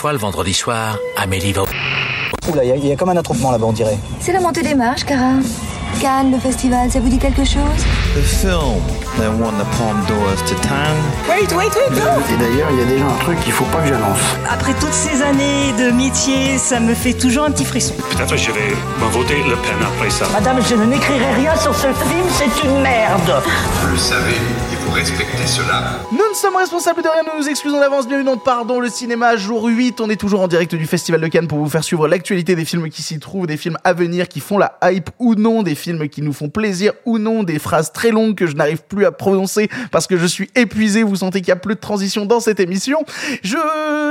fois, le vendredi soir, Amélie va... Oula, il y, a- il y a comme un attroupement là-bas, on dirait. C'est la montée des marches, Cara. Cannes, le festival, ça vous dit quelque chose? The film that won the Palme d'Or to town. Wait, wait, wait, no Et d'ailleurs, il y a déjà un truc qu'il faut pas que j'annonce. Après toutes ces années de métier, ça me fait toujours un petit frisson. Peut-être je vais me voter Le Pen après ça. Madame, je ne n'écrirai rien sur ce film, c'est une merde. Vous le savez, respecter cela. Nous ne sommes responsables de rien, nous nous excusons d'avance. Bienvenue dans Pardon le cinéma, jour 8. On est toujours en direct du Festival de Cannes pour vous faire suivre l'actualité des films qui s'y trouvent, des films à venir qui font la hype ou non, des films qui nous font plaisir ou non, des phrases très longues que je n'arrive plus à prononcer parce que je suis épuisé. Vous sentez qu'il y a plus de transition dans cette émission. Je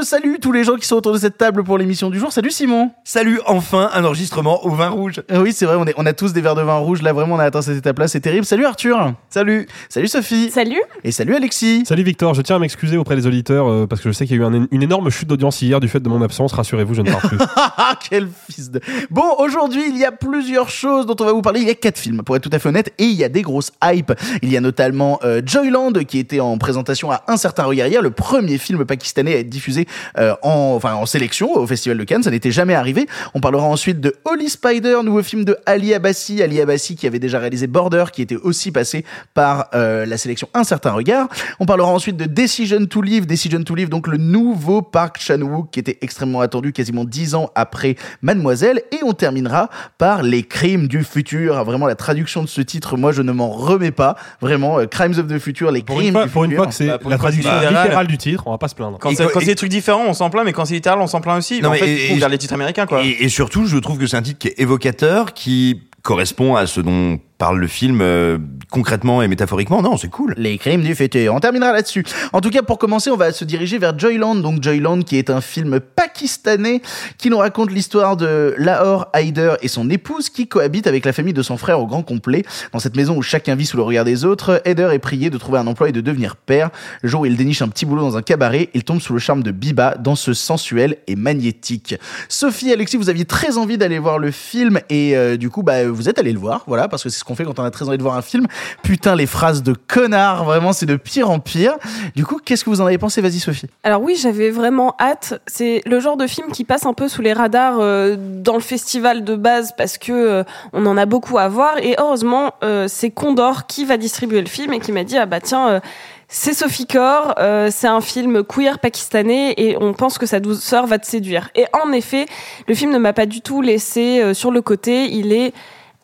salue tous les gens qui sont autour de cette table pour l'émission du jour. Salut Simon. Salut, enfin un enregistrement au vin rouge. Euh, Oui, c'est vrai, on, est, on a tous des verres de vin rouge. Là, vraiment, on a atteint cette étape-là. C'est terrible. Salut Arthur. Salut. Salut Sophie. Salut Et salut Alexis. Salut Victor, je tiens à m'excuser auprès des auditeurs euh, parce que je sais qu'il y a eu un- une énorme chute d'audience hier du fait de mon absence. Rassurez-vous, je ne pars plus. Ah, quel fils de... Bon, aujourd'hui, il y a plusieurs choses dont on va vous parler. Il y a quatre films, pour être tout à fait honnête, et il y a des grosses hypes. Il y a notamment euh, Joyland, qui était en présentation à un certain regard hier, le premier film pakistanais à être diffusé euh, en, enfin, en sélection au Festival de Cannes. Ça n'était jamais arrivé. On parlera ensuite de Holy Spider, nouveau film de Ali Abbasi. Ali Abbasi qui avait déjà réalisé Border, qui était aussi passé par euh, la sélection Un certain regard. On parlera ensuite de Decision to Live. Decision to Live, donc le nouveau Park Chan-wook qui était extrêmement attendu quasiment dix ans après Mademoiselle. Et on terminera par Les Crimes du futur. Ah, Vraiment, la traduction de ce titre, moi, je ne m'en remets pas. Vraiment, euh, Crimes of the Future, les Pour crimes fois, du pour une fois que c'est Bah, la traduction littéral. littérale du titre, on va pas se plaindre. Quand Et c'est des trucs différents, on s'en plaint, mais quand c'est littéral, on s'en plaint aussi. Non, mais en fait, et- et- les titres américains, quoi. Et, et surtout, je trouve que c'est un titre qui est évocateur, qui correspond à ce dont parle le film euh, concrètement et métaphoriquement. Non, c'est cool. Les crimes du futur. On terminera là-dessus. En tout cas, pour commencer, on va se diriger vers Joyland. Donc Joyland, qui est un film pakistanais qui nous raconte l'histoire de Lahore Haider et son épouse qui cohabitent avec la famille de son frère au grand complet. Dans cette maison où chacun vit sous le regard des autres, Haider est prié de trouver un emploi et de devenir père. Le jour où il déniche un petit boulot dans un cabaret, il tombe sous le charme de Biba, danseuse sensuelle et magnétique. Sophie, Alexis, vous aviez très envie d'aller voir le film et euh, du coup, bah, vous êtes allé le voir, voilà, parce que c'est ce qu'on fait quand on a très envie de voir un film. Putain, les phrases de connard, vraiment, c'est de pire en pire. Du coup, qu'est-ce que vous en avez pensé? Vas-y, Sophie. Alors oui, j'avais vraiment hâte. C'est le genre de film qui passe un peu sous les radars euh, dans le festival de base parce que euh, on en a beaucoup à voir. Et heureusement, euh, c'est Condor qui va distribuer le film et qui m'a dit ah bah tiens. c'est Sophie Kaur, c'est un film queer pakistanais et on pense que sa douceur va te séduire. Et en effet, le film ne m'a pas du tout laissé sur le côté. Il est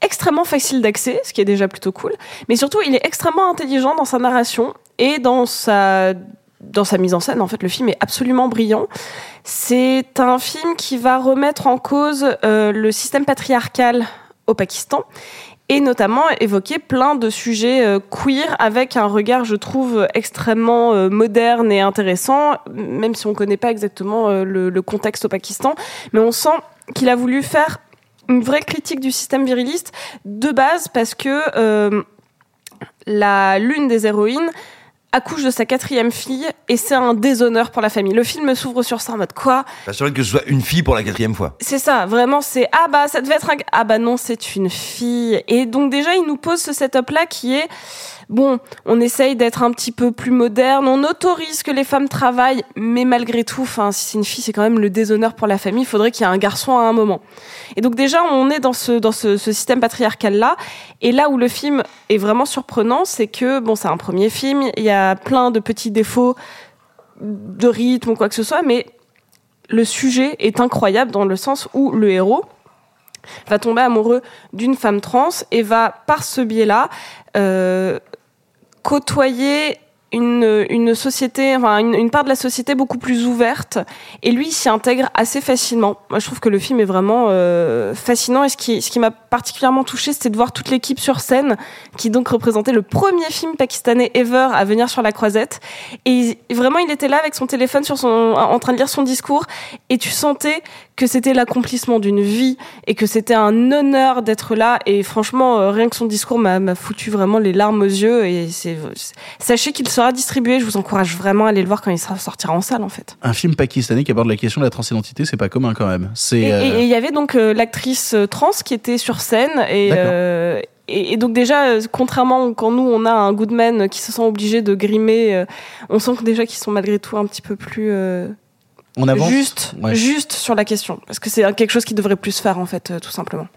extrêmement facile d'accès, ce qui est déjà plutôt cool. Mais surtout, il est extrêmement intelligent dans sa narration et dans sa dans sa mise en scène. En fait, le film est absolument brillant. C'est un film qui va remettre en cause euh, le système patriarcal au Pakistan et notamment évoquer plein de sujets euh, queer avec un regard, je trouve, extrêmement euh, moderne et intéressant, même si on ne connaît pas exactement le contexte au Pakistan. Mais on sent qu'il a voulu faire une vraie critique du système viriliste de base parce que euh, la l'une des héroïnes accouche de sa quatrième fille et c'est un déshonneur pour la famille. Le film s'ouvre sur ça en mode quoi? Pas sûr que ce soit une fille pour la quatrième fois. C'est ça, vraiment c'est ah bah ça devait être un ah bah non c'est une fille et donc déjà il nous pose ce setup là qui est bon on essaye d'être un petit peu plus moderne, on autorise que les femmes travaillent mais malgré tout enfin si c'est une fille c'est quand même le déshonneur pour la famille, il faudrait qu'il y ait un garçon à un moment. Et donc déjà on est dans ce dans ce, ce système patriarcal là et là où le film est vraiment surprenant c'est que bon c'est un premier film, il y a plein de petits défauts de rythme ou quoi que ce soit mais le sujet est incroyable dans le sens où le héros va tomber amoureux d'une femme trans et va par ce biais-là euh, côtoyer une, une société, enfin une, une part de la société beaucoup plus ouverte. Et lui s'y intègre assez facilement. Moi, je trouve que le film est vraiment euh, fascinant. Et ce qui, ce qui m'a particulièrement touché, c'était de voir toute l'équipe sur scène, qui donc représentait le premier film pakistanais ever à venir sur la croisette. Et vraiment, il était là avec son téléphone sur son, en train de lire son discours, et tu sentais que c'était l'accomplissement d'une vie et que c'était un honneur d'être là. Et franchement, euh, rien que son discours m'a foutu vraiment les larmes aux yeux. Et c'est, sachez qu'il sera distribué. Je vous encourage vraiment à aller le voir quand il sera sortira en salle, en fait. Un film pakistanais qui aborde la question de la transidentité, c'est pas commun quand même. C'est Et euh, il y avait donc euh, l'actrice euh, trans qui était sur scène et euh, et, et donc déjà, contrairement quand nous on a un Goodman qui se sent obligé de grimer, euh, on sent que déjà qu'ils sont malgré tout un petit peu plus euh, On avance juste, Ouais. juste sur la question, parce que c'est quelque chose qui devrait plus faire en fait, euh, tout simplement.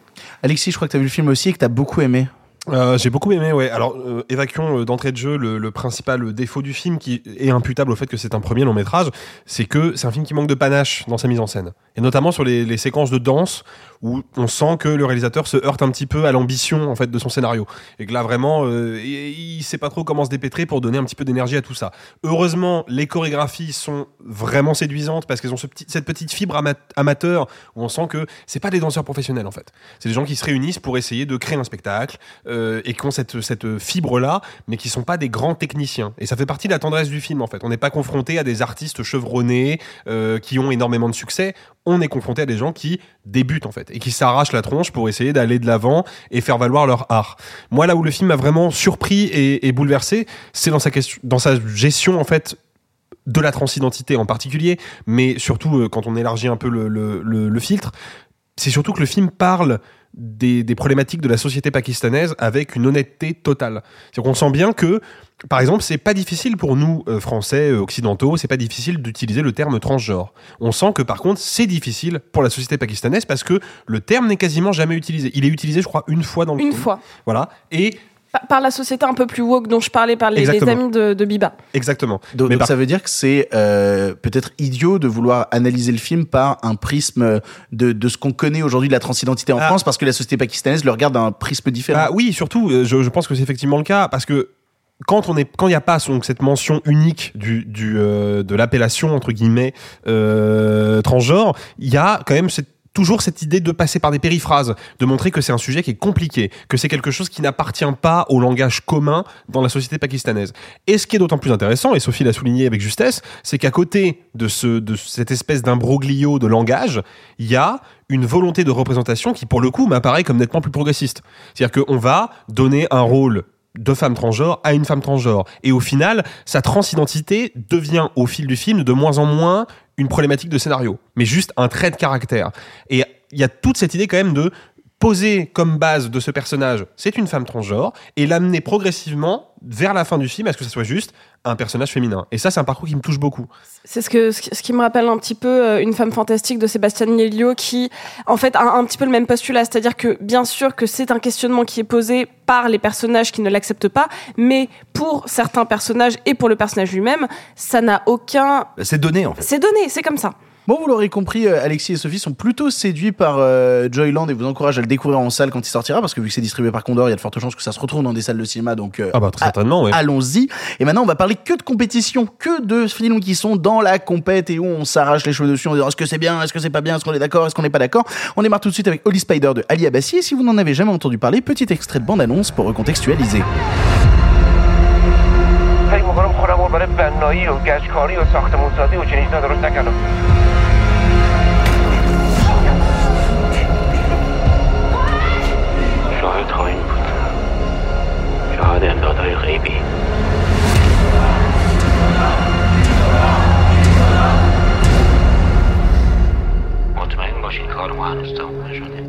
Alexis, je crois que t'as vu le film aussi et que t'as beaucoup aimé. Euh, j'ai beaucoup aimé, ouais. Alors, euh, évacuons euh, d'entrée de jeu le, le principal défaut du film qui est imputable au fait que c'est un premier long métrage, c'est que c'est un film qui manque de panache dans sa mise en scène. Et notamment sur les, les séquences de danse où on sent que le réalisateur se heurte un petit peu à l'ambition en fait de son scénario. Et que là vraiment, euh, il, sait pas trop comment se dépêtrer pour donner un petit peu d'énergie à tout ça. Heureusement, les chorégraphies sont vraiment séduisantes parce qu'elles ont cette petite fibre ama- amateur où on sent que c'est pas des danseurs professionnels en fait. C'est des gens qui se réunissent pour essayer de créer un spectacle euh, et qui ont cette, cette fibre là, mais qui sont pas des grands techniciens. Et ça fait partie de la tendresse du film en fait. On n'est pas confronté à des artistes chevronnés euh, qui ont énormément de succès. On est confronté à des gens qui débutent en fait et qui s'arrachent la tronche pour essayer d'aller de l'avant et faire valoir leur art. Moi là où le film m'a vraiment surpris et, bouleversé, c'est dans sa question, dans sa gestion en fait de la transidentité en particulier, mais surtout euh, quand on élargit un peu le filtre, c'est surtout que le film parle des, des problématiques de la société pakistanaise avec une honnêteté totale. C'est-à-dire qu'on sent bien que, par exemple, c'est pas difficile pour nous, euh, Français, euh, occidentaux, c'est pas difficile d'utiliser le terme transgenre. On sent que, par contre, c'est difficile pour la société pakistanaise parce que le terme n'est quasiment jamais utilisé. Il est utilisé, je crois, une fois dans le Une film. fois. Voilà. Et Par, la société un peu plus woke dont je parlais, par les, amis de, de Biba. exactement. Donc, Mais donc par- ça veut dire que c'est euh, peut-être idiot de vouloir analyser le film par un prisme de, de ce qu'on connaît aujourd'hui de la transidentité en Ah. France, parce que la société pakistanaise le regarde d'un prisme différent. Ah oui, surtout, euh, je, je pense que c'est effectivement le cas parce que quand on est, quand il n'y a pas donc cette mention unique du, du euh, de l'appellation entre guillemets euh, transgenre, il y a quand même cette toujours cette idée de passer par des périphrases, de montrer que c'est un sujet qui est compliqué, que c'est quelque chose qui n'appartient pas au langage commun dans la société pakistanaise. Et ce qui est d'autant plus intéressant, et Sophie l'a souligné avec justesse, c'est qu'à côté de, ce, de cette espèce d'imbroglio de langage, il y a une volonté de représentation qui, pour le coup, m'apparaît comme nettement plus progressiste. C'est-à-dire qu'on va donner un rôle de femme transgenre à une femme transgenre. Et au final, sa transidentité devient, au fil du film, de moins en moins une problématique de scénario, mais juste un trait de caractère. Et il y a toute cette idée quand même de poser comme base de ce personnage, c'est une femme transgenre, et l'amener progressivement vers la fin du film à ce que ça soit juste un personnage féminin. Et ça, c'est un parcours qui me touche beaucoup. C'est ce, que, ce qui- me rappelle un petit peu euh, une femme fantastique de Sébastien Lelio qui, en fait, a un petit peu le même postulat. C'est-à-dire que, bien sûr, que c'est un questionnement qui est posé par les personnages qui ne l'acceptent pas, mais pour certains personnages et pour le personnage lui-même, ça n'a aucun. C'est donné en fait. C'est donné, c'est comme ça. Bon, vous l'aurez compris, euh, Alexis et Sophie sont plutôt séduits par euh, Joyland et vous encourage à le découvrir en salle quand il sortira, parce que vu que c'est distribué par Condor, il y a de fortes chances que ça se retrouve dans des salles de cinéma, donc euh, Ah bah très certainement, ouais. allons-y. Et maintenant, on va parler que de compétition, que de films qui sont dans la compète et où on s'arrache les cheveux dessus en disant est-ce que c'est bien, est-ce que c'est pas bien, est-ce qu'on est d'accord, est-ce qu'on n'est pas d'accord. On démarre tout de suite avec Holly Spider de Ali Abassi. Et si vous n'en avez jamais entendu parler, petit extrait de bande-annonce pour recontextualiser. پیمانکارم خودم رو برای بنایی و گچکاری و ساختمونسازی و چنین چیزا درست نکردم شاهد امدادهای غیبی. مطمئن باشین کار ما هنوز تموم نشده.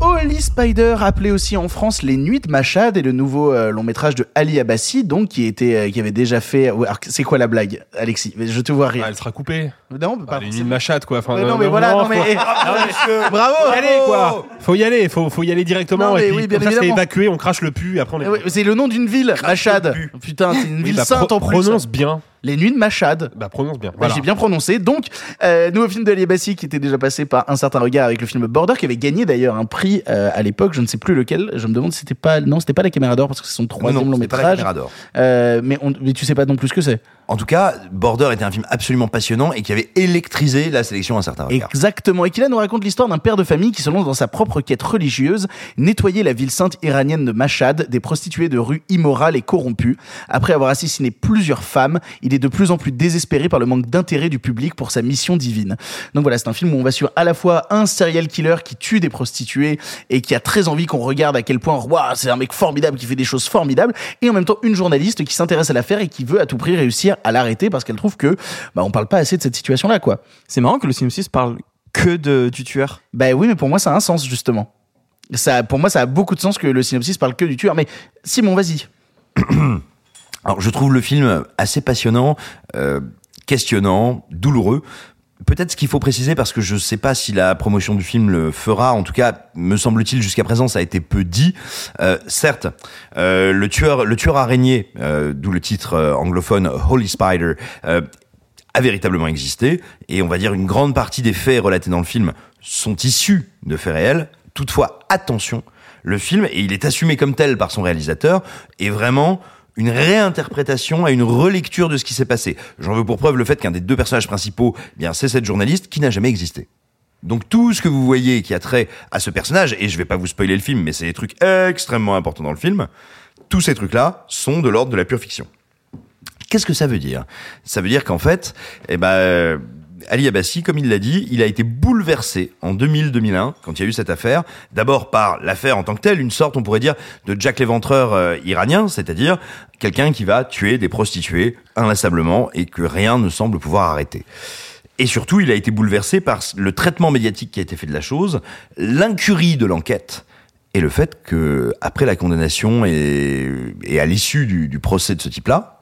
Holy Spider, appelé aussi en France Les Nuits de Machad, est le nouveau euh, long métrage de Ali Abassi, donc qui était, euh, qui avait déjà fait. ouais, c'est quoi la blague, Alexis? Je te vois rire. Ah, elle sera coupée. Non, Bah, les nuits de Machat, quoi. Enfin, Mais non, mais voilà, non, mais- faut- eh, Ah, Bravo Faut y aller, quoi. Faut y aller, faut, faut y aller directement. Et puis, oui, bien comme ça, c'est évacué, on crache le pu, et après on est. Eh C'est le nom d'une ville, Machad. Putain, c'est une Oui, ville bah, sainte pro- en plus. Prononce bien. Les Nuits de Machad. Bah, prononce bien. Bah, Voilà. J'ai bien prononcé. Donc, euh, nouveau film de Ali Abassi qui était déjà passé par un certain regard avec le film Border, qui avait gagné d'ailleurs un prix euh, à l'époque. Je ne sais plus lequel. Je me demande si c'était pas. Non, c'était pas la Caméra d'Or parce que c'est son troisième long pas la métrage. Caméra d'Or. Euh, mais, on, mais tu sais pas non plus ce que c'est. En tout cas, Border était un film absolument passionnant et qui avait électrisé la sélection à un certain regard. Exactement. Et qui là nous raconte l'histoire d'un père de famille qui se lance dans sa propre quête religieuse, nettoyer la ville sainte iranienne de Mashhad des prostituées de rue immorales et corrompues. Après avoir assassiné plusieurs femmes, il est de plus en plus désespéré par le manque d'intérêt du public pour sa mission divine. Donc voilà, c'est un film où on va sur à la fois un serial killer qui tue des prostituées et qui a très envie qu'on regarde à quel point, waouh, c'est un mec formidable qui fait des choses formidables, et en même temps une journaliste qui s'intéresse à l'affaire et qui veut à tout prix réussir à l'arrêter parce qu'elle trouve que, bah, on parle pas assez de cette situation-là, quoi. C'est marrant que le 6 parle que de, du tueur. Bah oui, mais pour moi, ça a un sens, justement. Ça, pour moi, ça a beaucoup de sens que le synopsis parle que du tueur. Mais Simon, vas-y. Alors, je trouve le film assez passionnant, euh, questionnant, douloureux. Peut-être ce qu'il faut préciser parce que je sais pas si la promotion du film le fera. En tout cas, me semble-t-il jusqu'à présent ça a été peu dit. Euh, certes, euh, le tueur, le tueur araignée, euh, d'où le titre anglophone Holy Spider, a véritablement existé et on va dire une grande partie des faits relatés dans le film sont issus de faits réels. Toutefois, attention, le film et il est assumé comme tel par son réalisateur est vraiment une réinterprétation à une relecture de ce qui s'est passé. J'en veux pour preuve le fait qu'un des deux personnages principaux, eh bien, c'est cette journaliste qui n'a jamais existé. Donc tout ce que vous voyez qui a trait à ce personnage, et je vais pas vous spoiler le film, mais c'est des trucs extrêmement importants dans le film, tous ces trucs-là sont de l'ordre de la pure fiction. Qu'est-ce que ça veut dire? Ça veut dire qu'en fait, eh ben, Ali Abbasi, comme il l'a dit, il a été bouleversé en 2000-2001 quand il y a eu cette affaire. D'abord par l'affaire en tant que telle, une sorte, on pourrait dire, de Jack l'éventreur euh, iranien, c'est-à-dire quelqu'un qui va tuer des prostituées inlassablement et que rien ne semble pouvoir arrêter. Et surtout, il a été bouleversé par le traitement médiatique qui a été fait de la chose, l'incurie de l'enquête et le fait que après la condamnation et, à l'issue du procès de ce type-là,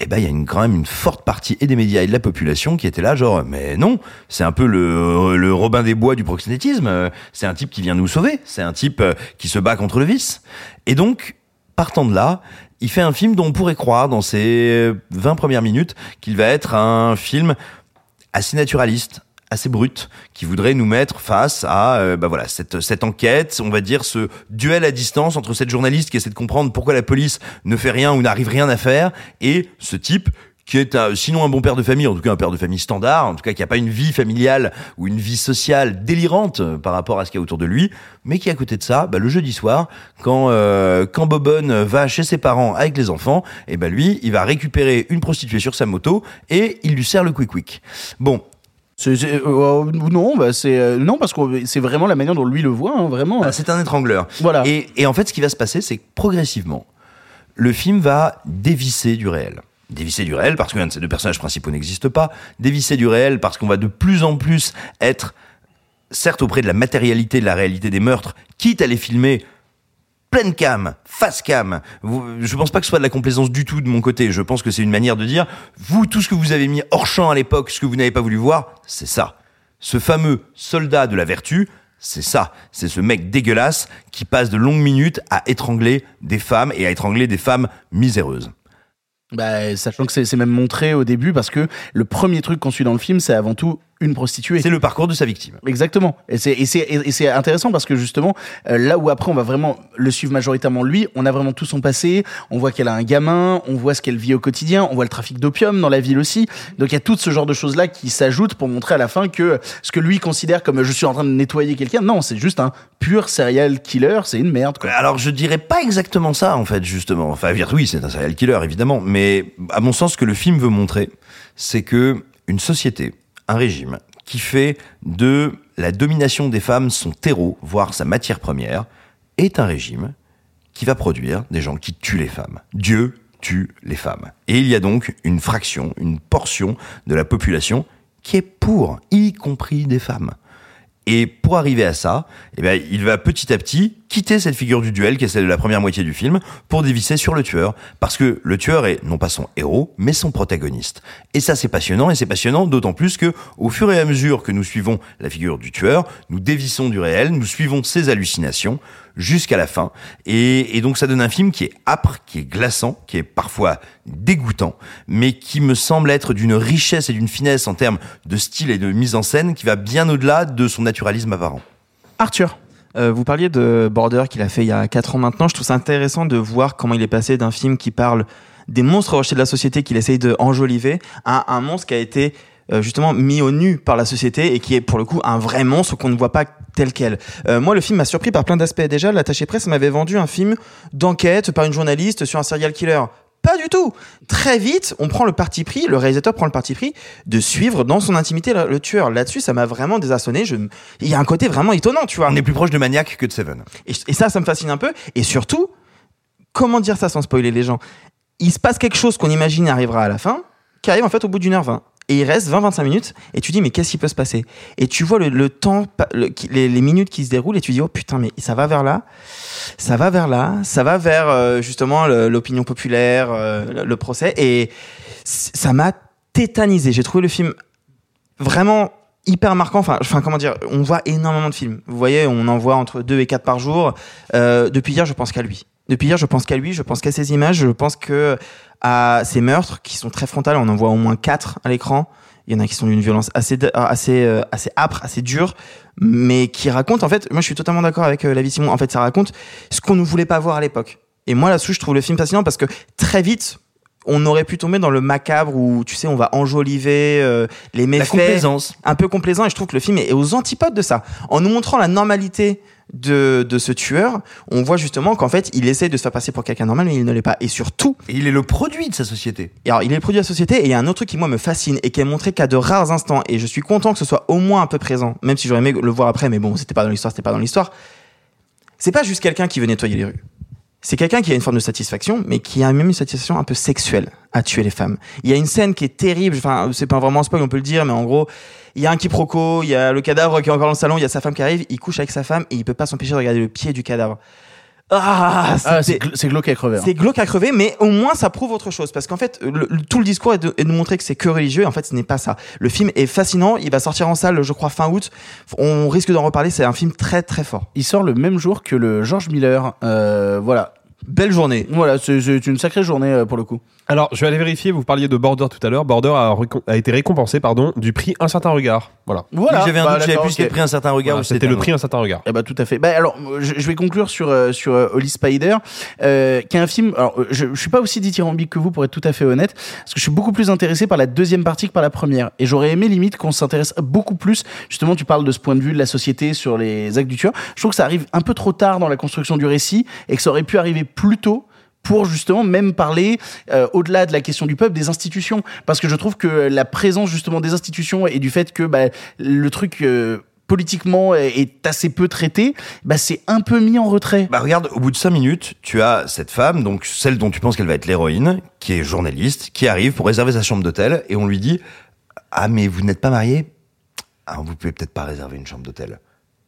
eh ben il y a une, quand même une forte partie et des médias et de la population qui était là genre mais non c'est un peu le, le Robin des Bois du proxénétisme euh, c'est un type qui vient nous sauver c'est un type euh, qui se bat contre le vice. Et donc partant de là il fait un film dont on pourrait croire dans ses 20 premières minutes qu'il va être un film assez naturaliste assez brut qui voudrait nous mettre face à euh, bah voilà cette cette enquête, on va dire ce duel à distance entre cette journaliste qui essaie de comprendre pourquoi la police ne fait rien ou n'arrive rien à faire et ce type qui est sinon un bon père de famille, en tout cas un père de famille standard, en tout cas qui a pas une vie familiale ou une vie sociale délirante euh, par rapport à ce qu'il y a autour de lui, mais qui à côté de ça, bah, le jeudi soir, quand euh, quand Bobonne va chez ses parents avec les enfants, et ben lui, il va récupérer une prostituée sur sa moto et il lui sert le quick quick. Bon, C'est- euh, non, bah c'est euh, non parce que c'est vraiment la manière dont lui le voit, hein, vraiment. Ah, c'est un étrangleur. Voilà. Et, et en fait, ce qui va se passer, c'est que progressivement, le film va dévisser du réel. Dévisser du réel parce qu'un de ces deux personnages principaux n'existe pas. Dévisser du réel parce qu'on va de plus en plus être, certes auprès de la matérialité de la réalité des meurtres, quitte à les filmer pleine cam, face cam. Je pense pas que ce soit de la complaisance du tout de mon côté. Je pense que c'est une manière de dire, vous, tout ce que vous avez mis hors champ à l'époque, ce que vous n'avez pas voulu voir, c'est ça. Ce fameux soldat de la vertu, c'est ça. C'est ce mec dégueulasse qui passe de longues minutes à étrangler des femmes et à étrangler des femmes miséreuses. Bah, sachant que c'est même montré au début parce que le premier truc qu'on suit dans le film, c'est avant tout une prostituée. C'est le parcours de sa victime. Exactement. Et c'est intéressant parce que justement euh, là où après on va vraiment le suivre majoritairement lui, on a vraiment tout son passé. On voit qu'elle a un gamin, on voit ce qu'elle vit au quotidien, on voit le trafic d'opium dans la ville aussi. Donc il y a tout ce genre de choses là qui s'ajoutent pour montrer à la fin que ce que lui considère comme je suis en train de nettoyer quelqu'un, non, c'est juste un pur serial killer. C'est une merde. Quoi. Alors je dirais pas exactement ça en fait justement. Enfin, oui, c'est un serial killer évidemment, mais à mon sens, ce que le film veut montrer, c'est que une société, un régime qui fait de la domination des femmes son terreau, voire sa matière première, est un régime qui va produire des gens qui tuent les femmes. Dieu tue les femmes. Et il y a donc une fraction, une portion de la population qui est pour, y compris des femmes. Et pour arriver à ça, eh ben, il va petit à petit quitter cette figure du duel qui est celle de la première moitié du film pour dévisser sur le tueur. Parce que le tueur est non pas son héros, mais son protagoniste. Et ça, c'est passionnant, et c'est passionnant d'autant plus que, au fur et à mesure que nous suivons la figure du tueur, nous dévissons du réel, nous suivons ses hallucinations jusqu'à la fin. Et, et donc ça donne un film qui est âpre, qui est glaçant, qui est parfois dégoûtant, mais qui me semble être d'une richesse et d'une finesse en termes de style et de mise en scène qui va bien au-delà de son naturalisme apparent. Arthur. Euh, vous parliez de Border qu'il a fait il y a 4 ans maintenant. Je trouve ça intéressant de voir comment il est passé d'un film qui parle des monstres rejetés de la société qu'il essaye de enjoliver à un monstre qui a été euh, justement mis au nu par la société et qui est pour le coup un vrai monstre qu'on ne voit pas tel quel. Euh, moi, le film m'a surpris par plein d'aspects. Déjà, l'attaché presse m'avait vendu un film d'enquête par une journaliste sur un serial killer. Pas du tout. Très vite, on prend le parti pris, le réalisateur prend le parti pris de suivre dans son intimité le, le tueur. Là-dessus, ça m'a vraiment désarçonné. Je, il y a un côté vraiment étonnant, tu vois. On est plus proche de Maniac que de Seven. Et, et ça, ça me fascine un peu. Et surtout, comment dire ça sans spoiler les gens? Il se passe quelque chose qu'on imagine arrivera à la fin, qui arrive en fait au bout d'une heure vingt. Et il reste 20-25 minutes et tu dis mais qu'est-ce qui peut se passer? Et tu vois le, le temps, les, les minutes qui se déroulent et tu dis oh putain mais ça va vers là, ça va vers là, ça va vers euh, justement l'opinion populaire, euh, le, procès et ça m'a tétanisé. J'ai trouvé le film vraiment hyper marquant. Enfin, enfin, comment dire, on voit énormément de films. Vous voyez, on en voit entre 2 et 4 par jour. Euh, depuis hier, je pense qu'à lui. Depuis hier, je pense qu'à lui, je pense qu'à ses images, je pense que à ces meurtres qui sont très frontales. On en voit au moins 4 à l'écran. Il y en a qui sont d'une violence assez, de- assez, euh, assez âpre, assez dure, mais qui racontent, en fait, moi je suis totalement d'accord avec euh, la vie Simon, en fait, ça raconte ce qu'on ne voulait pas voir à l'époque. Et moi là-dessus, je trouve le film fascinant parce que très vite, on aurait pu tomber dans le macabre où, tu sais, on va enjoliver euh, les méfaits. complaisance. Un peu complaisant, et je trouve que le film est aux antipodes de ça. En nous montrant la normalité de, de ce tueur, on voit justement qu'en fait, il essaie de se faire passer pour quelqu'un normal, mais il ne l'est pas. Et surtout... il est le produit de sa société. Et alors, il est le produit de la société, et il y a un autre truc qui, moi, me fascine, et qui est montré qu'à de rares instants, et je suis content que ce soit au moins un peu présent, même si j'aurais aimé le voir après, mais bon, c'était pas dans l'histoire, c'était pas dans l'histoire. C'est pas juste quelqu'un qui veut nettoyer les rues. C'est quelqu'un qui a une forme de satisfaction, mais qui a même une satisfaction un peu sexuelle à tuer les femmes. Il y a une scène qui est terrible, enfin, c'est pas vraiment un spoil, on peut le dire, mais en gros, il y a un quiproquo, il y a le cadavre qui est encore dans le salon, il y a sa femme qui arrive, il couche avec sa femme, et il peut pas s'empêcher de regarder le pied du cadavre. Ah, Ah, c'est c'est glauque à crever. hein. c'est glauque à crever, mais au moins ça prouve autre chose. Parce qu'en fait, le- le- tout le discours est de, est de montrer que c'est que religieux, et en fait ce n'est pas ça. Le film est fascinant, il va sortir en salle, je crois, fin août. On risque d'en reparler, c'est un film très très fort. Il sort le même jour que le George Miller. Euh, voilà. Belle journée. Voilà, c'est c'est une sacrée journée euh, pour le coup. Alors, je vais aller vérifier, vous parliez de Border tout à l'heure. Border a, été récompensé pardon, du prix Un certain regard. Voilà. Voilà. J'avais un Bah, doute, j'avais plus c'était ok. pris un certain regard Voilà, ou C'était le prix Un certain regard. Eh bah tout à fait. Bah alors je, je vais conclure sur euh, sur Holly Spider, euh, qui est un film. Alors euh, je, je suis pas aussi dithyrambique que vous pour être tout à fait honnête, parce que je suis beaucoup plus intéressé par la deuxième partie que par la première. Et j'aurais aimé limite qu'on s'intéresse beaucoup plus. Justement, tu parles de ce point de vue de la société sur les actes du tueur. Je trouve que ça arrive un peu trop tard dans la construction du récit et que ça aurait pu arriver plus tôt pour justement même parler euh, au-delà de la question du peuple des institutions. Parce que je trouve que la présence justement des institutions et du fait que bah, le truc euh, politiquement est- assez peu traité bah c'est un peu mis en retrait. Bah regarde, au bout de cinq minutes, tu as cette femme, donc celle dont tu penses qu'elle va être l'héroïne, qui est journaliste, qui arrive pour réserver sa chambre d'hôtel, et on lui dit Ah mais vous n'êtes pas marié Ah vous pouvez peut-être pas réserver une chambre d'hôtel.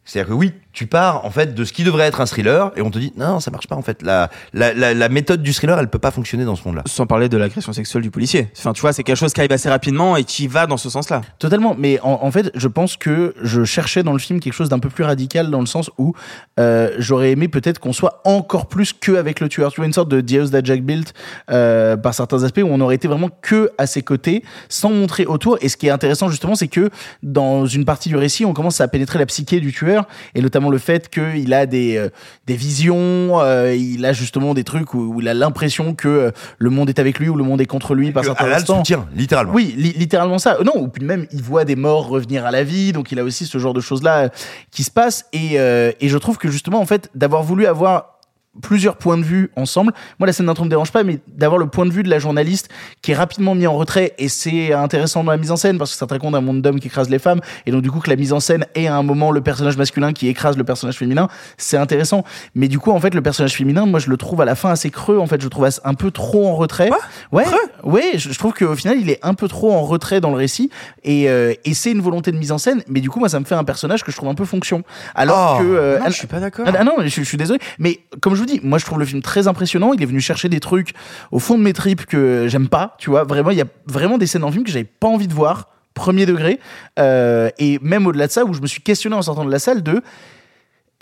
C'est-à-dire que oui, tu pars en fait de ce qui devrait être un thriller, et on te dit non, ça marche pas en fait. La, la, la, la méthode du thriller, elle peut pas fonctionner dans ce monde-là. Sans parler de l'agression sexuelle du policier. Enfin, tu vois, c'est quelque chose qui arrive assez rapidement et qui va dans ce sens-là. Totalement, mais en, en fait, je pense que je cherchais dans le film quelque chose d'un peu plus radical dans le sens où euh, j'aurais aimé peut-être qu'on soit encore plus que avec le tueur. Tu vois, une sorte de Dios da Jack Built euh, par certains aspects où on aurait été vraiment que à ses côtés, sans montrer autour. Et ce qui est intéressant justement, c'est que dans une partie du récit, on commence à pénétrer la psyché du tueur et notamment le fait qu'il a des euh, des visions, euh, il a justement des trucs où, où il a l'impression que euh, le monde est avec lui ou le monde est contre lui par certains instants. soutient, littéralement. Oui, li- littéralement ça. Non, ou puis même il voit des morts revenir à la vie, donc il a aussi ce genre de choses là qui se passent. Et, et je trouve que justement en fait d'avoir voulu avoir plusieurs points de vue ensemble. Moi, la scène d'intro me dérange pas, mais d'avoir le point de vue de la journaliste qui est rapidement mis en retrait, et c'est intéressant dans la mise en scène parce que ça te raconte un monde d'hommes qui écrase les femmes, et donc du coup que la mise en scène est à un moment le personnage masculin qui écrase le personnage féminin, c'est intéressant. Mais du coup, en fait, le personnage féminin, moi, je le trouve à la fin assez creux. En fait, je le trouve un peu trop en retrait. ouais, ouais. Je, trouve qu'au final, il est un peu trop en retrait dans le récit, et, euh, et c'est une volonté de mise en scène. Mais du coup, moi, ça me fait un personnage que je trouve un peu fonction. Alors Oh, que euh, non, ah, je suis pas d'accord. ah, ah non, je, je suis désolé. Mais comme je vous dis, moi je trouve le film très impressionnant. Il est venu chercher des trucs au fond de mes tripes que j'aime pas. Tu vois, vraiment, il y a vraiment des scènes le film que j'avais pas envie de voir, premier degré. Euh, et même au-delà de ça, où je me suis questionné en sortant de la salle de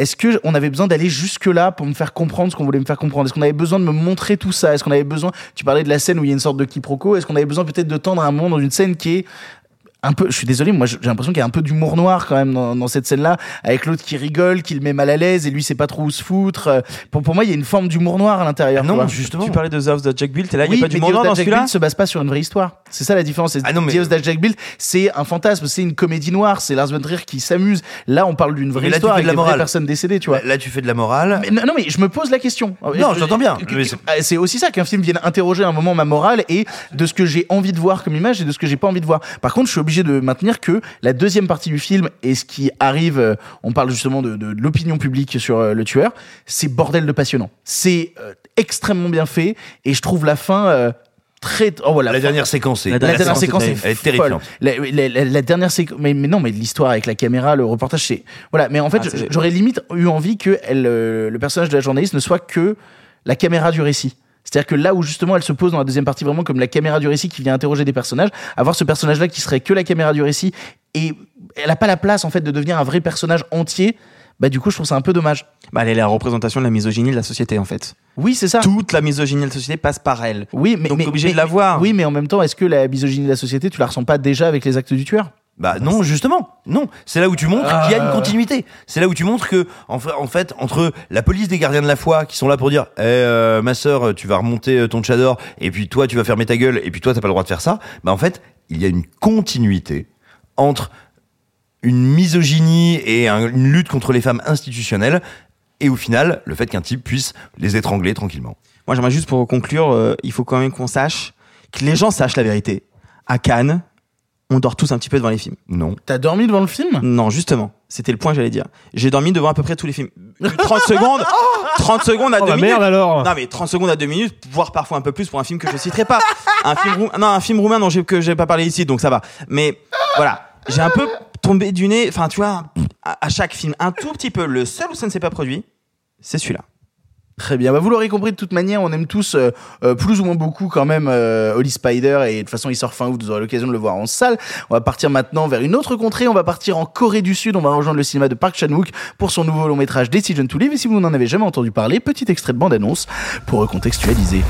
est-ce que on avait besoin d'aller jusque là pour me faire comprendre ce qu'on voulait me faire comprendre? Est-ce qu'on avait besoin de me montrer tout ça? Est-ce qu'on avait besoin Tu parlais de la scène où il y a une sorte de quiproquo. Est-ce qu'on avait besoin peut-être de tendre un moment dans une scène qui est un peu, je suis désolé, moi j'ai l'impression qu'il y a un peu d'humour noir quand même dans, dans cette scène-là, avec l'autre qui rigole, qui le met mal à l'aise et lui sait pas trop où se foutre. Euh, Pour, pour moi, il y a une forme d'humour noir à l'intérieur. Non, tu vois. justement. Tu parlais de The House de Jack Built et là, il oui, n'y a pas d'humour noir da dans celui-là. Se base pas sur une vraie histoire. C'est ça la différence. Ah non, mais- Dios da Jack Built, c'est un fantasme, c'est une comédie noire, c'est Lars von Trier qui s'amuse. Là, on parle d'une vraie là, histoire fais de avec la morale. personnes décédées, tu vois. Là, là, tu fais de la morale. Mais non, non, mais je me pose la question. Non, je t'entends bien. Ah, C'est aussi ça qu'un film vienne interroger à un moment ma morale et de ce que j'ai envie de voir comme image et de ce que j'ai pas envie de voir. Par contre, je suis obligé de maintenir que la deuxième partie du film et ce qui arrive, euh, on parle justement de, de- de l'opinion publique sur euh, le tueur, c'est bordel de passionnant. C'est euh, extrêmement bien fait et je trouve la fin euh, très oh voilà La dernière séquence, est- la dernière séquence est, elle est folle. terrifiante. La, la- la- la dernière séquence, mais, mais non, mais l'histoire avec la caméra, le reportage, c'est voilà. Mais en fait, Ah, j'aurais limite eu envie que elle, euh, le personnage de la journaliste ne soit que la caméra du récit. C'est-à-dire que là où justement elle se pose dans la deuxième partie vraiment comme la caméra du récit qui vient interroger des personnages, avoir ce personnage-là qui serait que la caméra du récit et elle a pas la place en fait de devenir un vrai personnage entier. Bah du coup, je trouve ça un peu dommage. Bah, elle est la représentation de la misogynie de la société, en fait. Oui, c'est ça. Toute la misogynie de la société passe par elle. Oui, mais Donc, mais- obligé mais- de la voir. Oui, mais en même temps, est-ce que la misogynie de la société, tu la ressens pas déjà avec les actes du tueur? Bah non, justement, non. C'est là où tu montres qu'il y a une continuité. C'est là où tu montres que, en fa- en fait, entre la police des gardiens de la foi qui sont là pour dire, eh, euh, ma sœur, tu vas remonter euh, ton chador, et puis toi, tu vas fermer ta gueule, et puis toi, t'as pas le droit de faire ça. Bah en fait, il y a une continuité entre une misogynie et un- une lutte contre les femmes institutionnelles, et au final, le fait qu'un type puisse les étrangler tranquillement. Moi, j'aimerais juste pour conclure, euh, il faut quand même qu'on sache, que les gens sachent la vérité. À Cannes, on dort tous un petit peu devant les films. Non. T'as dormi devant le film? Non, justement. C'était le point que j'allais dire. J'ai dormi devant à peu près tous les films. 30 secondes, 30 secondes à Oh, 2 bah minutes. merde alors Non mais 30 secondes à 2 minutes, voire parfois un peu plus pour un film que je citerai pas. Un film rou- non, un film roumain dont j'ai que j'ai pas parlé ici, donc ça va. Mais voilà, j'ai un peu tombé du nez, enfin tu vois, à, à chaque film un tout petit peu. Le seul où ça ne s'est pas produit, c'est celui-là. Très bien. Bah, vous l'aurez compris, de toute manière, on aime tous euh, euh, plus ou moins beaucoup quand même euh, Holly Spider et de toute façon, il sort fin août. Vous aurez l'occasion de le voir en salle. On va partir maintenant vers une autre contrée. On va partir en Corée du Sud. On va rejoindre le cinéma de Park Chan-wook pour son nouveau long métrage Decision to Live. Et si vous n'en avez jamais entendu parler, petit extrait de bande-annonce pour recontextualiser.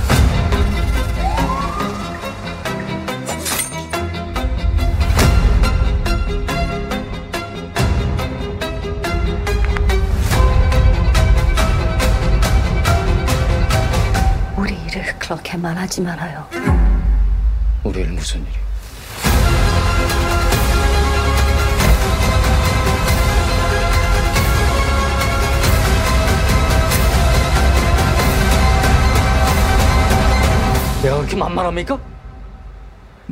그렇게 말하지 말아요. 우리 일 무슨 일이? 내가 그렇게 만만합니까?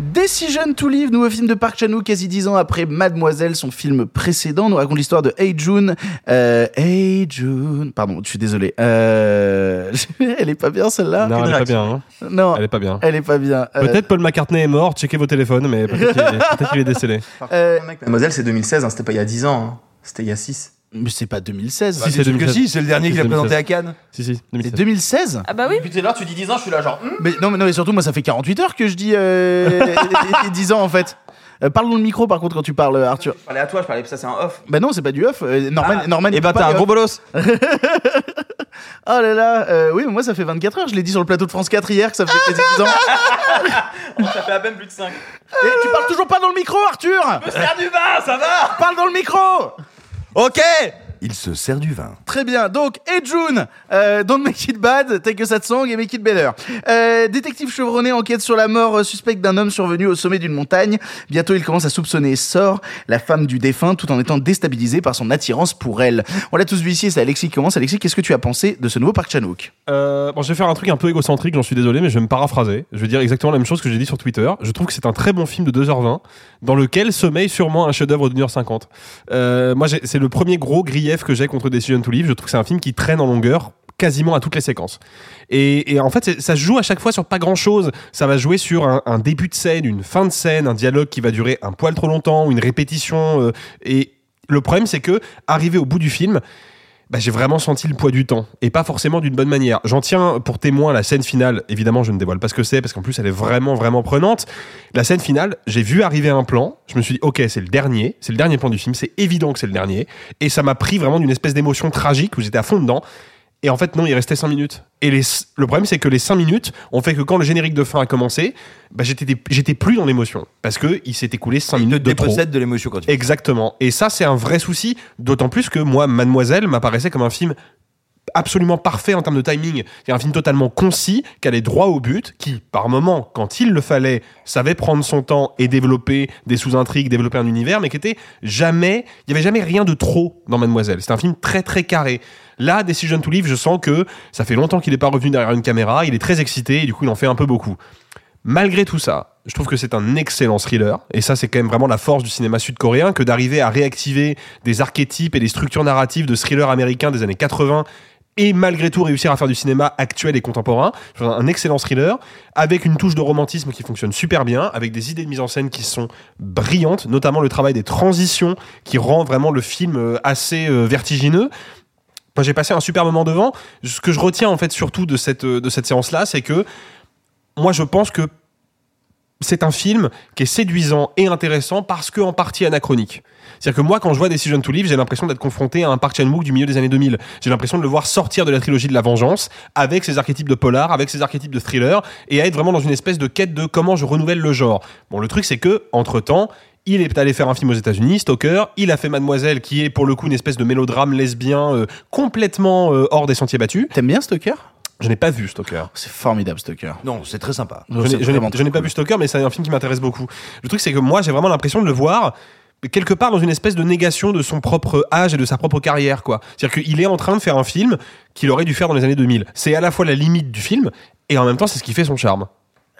Decision to Live, nouveau film de Park Chan-wook, quasi dix ans après Mademoiselle, son film précédent, nous raconte l'histoire de Hey Jun. Euh, hey Jun, pardon, je suis désolé. Euh, elle est pas bien celle-là. Non, elle est pas bien. hein. Non, Elle est pas bien. elle est pas bien. Euh, Peut-être Paul McCartney est mort, checkez vos téléphones, mais peut-être qu'il est, décédé. euh, Mademoiselle, c'est 2016, hein, c'était pas il y a 10 ans, hein. c'était il y a 6. Mais c'est pas 2016. Si, Bah, c'est bien sûr que 2016. si, c'est le dernier qu'il a présenté 2016. à Cannes. Si, si, C'est 2016. 2016 Ah bah oui. Depuis tout à l'heure, tu dis 10 ans, je suis là genre. hmm. Mais non, mais non, mais surtout, moi, ça fait 48 heures que je dis euh, 10 ans en fait. Euh, parle dans le micro par contre quand tu parles, Arthur. Je parlais à toi, je parlais, ça c'est un off. Bah non, c'est pas du off. Euh, Norman, Ah. Norman. Et il bah peut t'es pas un gros bolos. Oh là là, euh, oui, mais moi ça fait 24 heures. Je l'ai dit sur le plateau de France 4 hier que ça fait quasi 10 ans. Ça fait à peine plus de 5. Et tu parles toujours pas dans le micro, Arthur Faire du vin, ça va Parle dans le micro Ok? Il se sert du vin. Très bien. Donc, Ejun, euh, Don't Make It Bad, Take a Sad Song et Make It Better. Euh, détective chevronné enquête sur la mort suspecte d'un homme survenu au sommet d'une montagne. Bientôt, il commence à soupçonner Sor, la femme du défunt, tout en étant déstabilisé par son attirance pour elle. On l'a tous vu ici, c'est Alexis qui commence. Alexis, qu'est-ce que tu as pensé de ce nouveau Park Chan-wook Euh, bon, je vais faire un truc un peu égocentrique, j'en suis désolé, mais je vais me paraphraser. Je vais dire exactement la même chose que j'ai dit sur Twitter. Je trouve que c'est un très bon film de 2h20, dans lequel sommeille sûrement un chef-d'œuvre de 1h50. Euh, moi, c'est le premier gros que j'ai contre Decision to Live. Je trouve que c'est un film qui traîne en longueur quasiment à toutes les séquences. Et, en fait, ça se joue à chaque fois sur pas grand chose. Ça va jouer sur un, début de scène, une fin de scène, un dialogue qui va durer un poil trop longtemps, une répétition. euh, et le problème, c'est que, arrivé au bout du film, bah, j'ai vraiment senti le poids du temps et pas forcément d'une bonne manière. J'en tiens pour témoin la scène finale. Évidemment, je ne dévoile pas ce que c'est parce qu'en plus, elle est vraiment, vraiment prenante. La scène finale, j'ai vu arriver un plan. Je me suis dit, ok, c'est le dernier. C'est le dernier plan du film. C'est évident que c'est le dernier. Et ça m'a pris vraiment d'une espèce d'émotion tragique où j'étais à fond dedans. Et en fait, non, il restait 5 minutes. Et les, le problème, c'est que les 5 minutes ont fait que quand le générique de fin a commencé, bah, j'étais, plus dans l'émotion. Parce que il s'est écoulé 5 minutes de trop. De l'émotion quand tu Exactement. Et ça, c'est un vrai souci, d'autant plus que moi, Mademoiselle m'apparaissait comme un film absolument parfait en termes de timing. C'est un film totalement concis, qui allait droit au but, qui, par moment, quand il le fallait, savait prendre son temps et développer des sous-intrigues, développer un univers, mais qui était jamais, il y avait jamais rien de trop dans Mademoiselle. C'est un film très très carré. Là, Decision to Live, je sens que ça fait longtemps qu'il n'est pas revenu derrière une caméra, il est très excité et du coup il en fait un peu beaucoup. Malgré tout ça, je trouve que c'est un excellent thriller, et ça c'est quand même vraiment la force du cinéma sud-coréen, que d'arriver à réactiver des archétypes et des structures narratives de thrillers américains des années 80 et malgré tout réussir à faire du cinéma actuel et contemporain. Un excellent thriller avec une touche de romantisme qui fonctionne super bien, avec des idées de mise en scène qui sont brillantes, notamment le travail des transitions qui rend vraiment le film euh, assez euh, vertigineux. Moi, j'ai passé un super moment devant. Ce que je retiens en fait surtout de cette euh, de cette séance là, c'est que moi, je pense que c'est un film qui est séduisant et intéressant parce que en partie anachronique. C'est-à-dire que moi, quand je vois Decision to Live, j'ai l'impression d'être confronté à un Park Chan-wook du milieu des années 2000. J'ai l'impression de le voir sortir de la trilogie de la vengeance avec ses archétypes de polar, avec ses archétypes de thriller et à être vraiment dans une espèce de quête de comment je renouvelle le genre. Bon, le truc, c'est que, entre temps, il est allé faire un film aux États-Unis, Stoker. Il a fait Mademoiselle, qui est pour le coup une espèce de mélodrame lesbien euh, complètement euh, hors des sentiers battus. T'aimes bien Stoker? Je n'ai pas vu Stoker. C'est formidable, Stoker. Non, c'est très sympa. Je n'ai pas vu Stoker, mais c'est un film qui m'intéresse beaucoup. Le truc, c'est que moi, j'ai vraiment l'impression de le voir quelque part dans une espèce de négation de son propre âge et de sa propre carrière, quoi. C'est-à-dire qu'il est en train de faire un film qu'il aurait dû faire dans les années 2000. C'est à la fois la limite du film et en même temps, c'est ce qui fait son charme.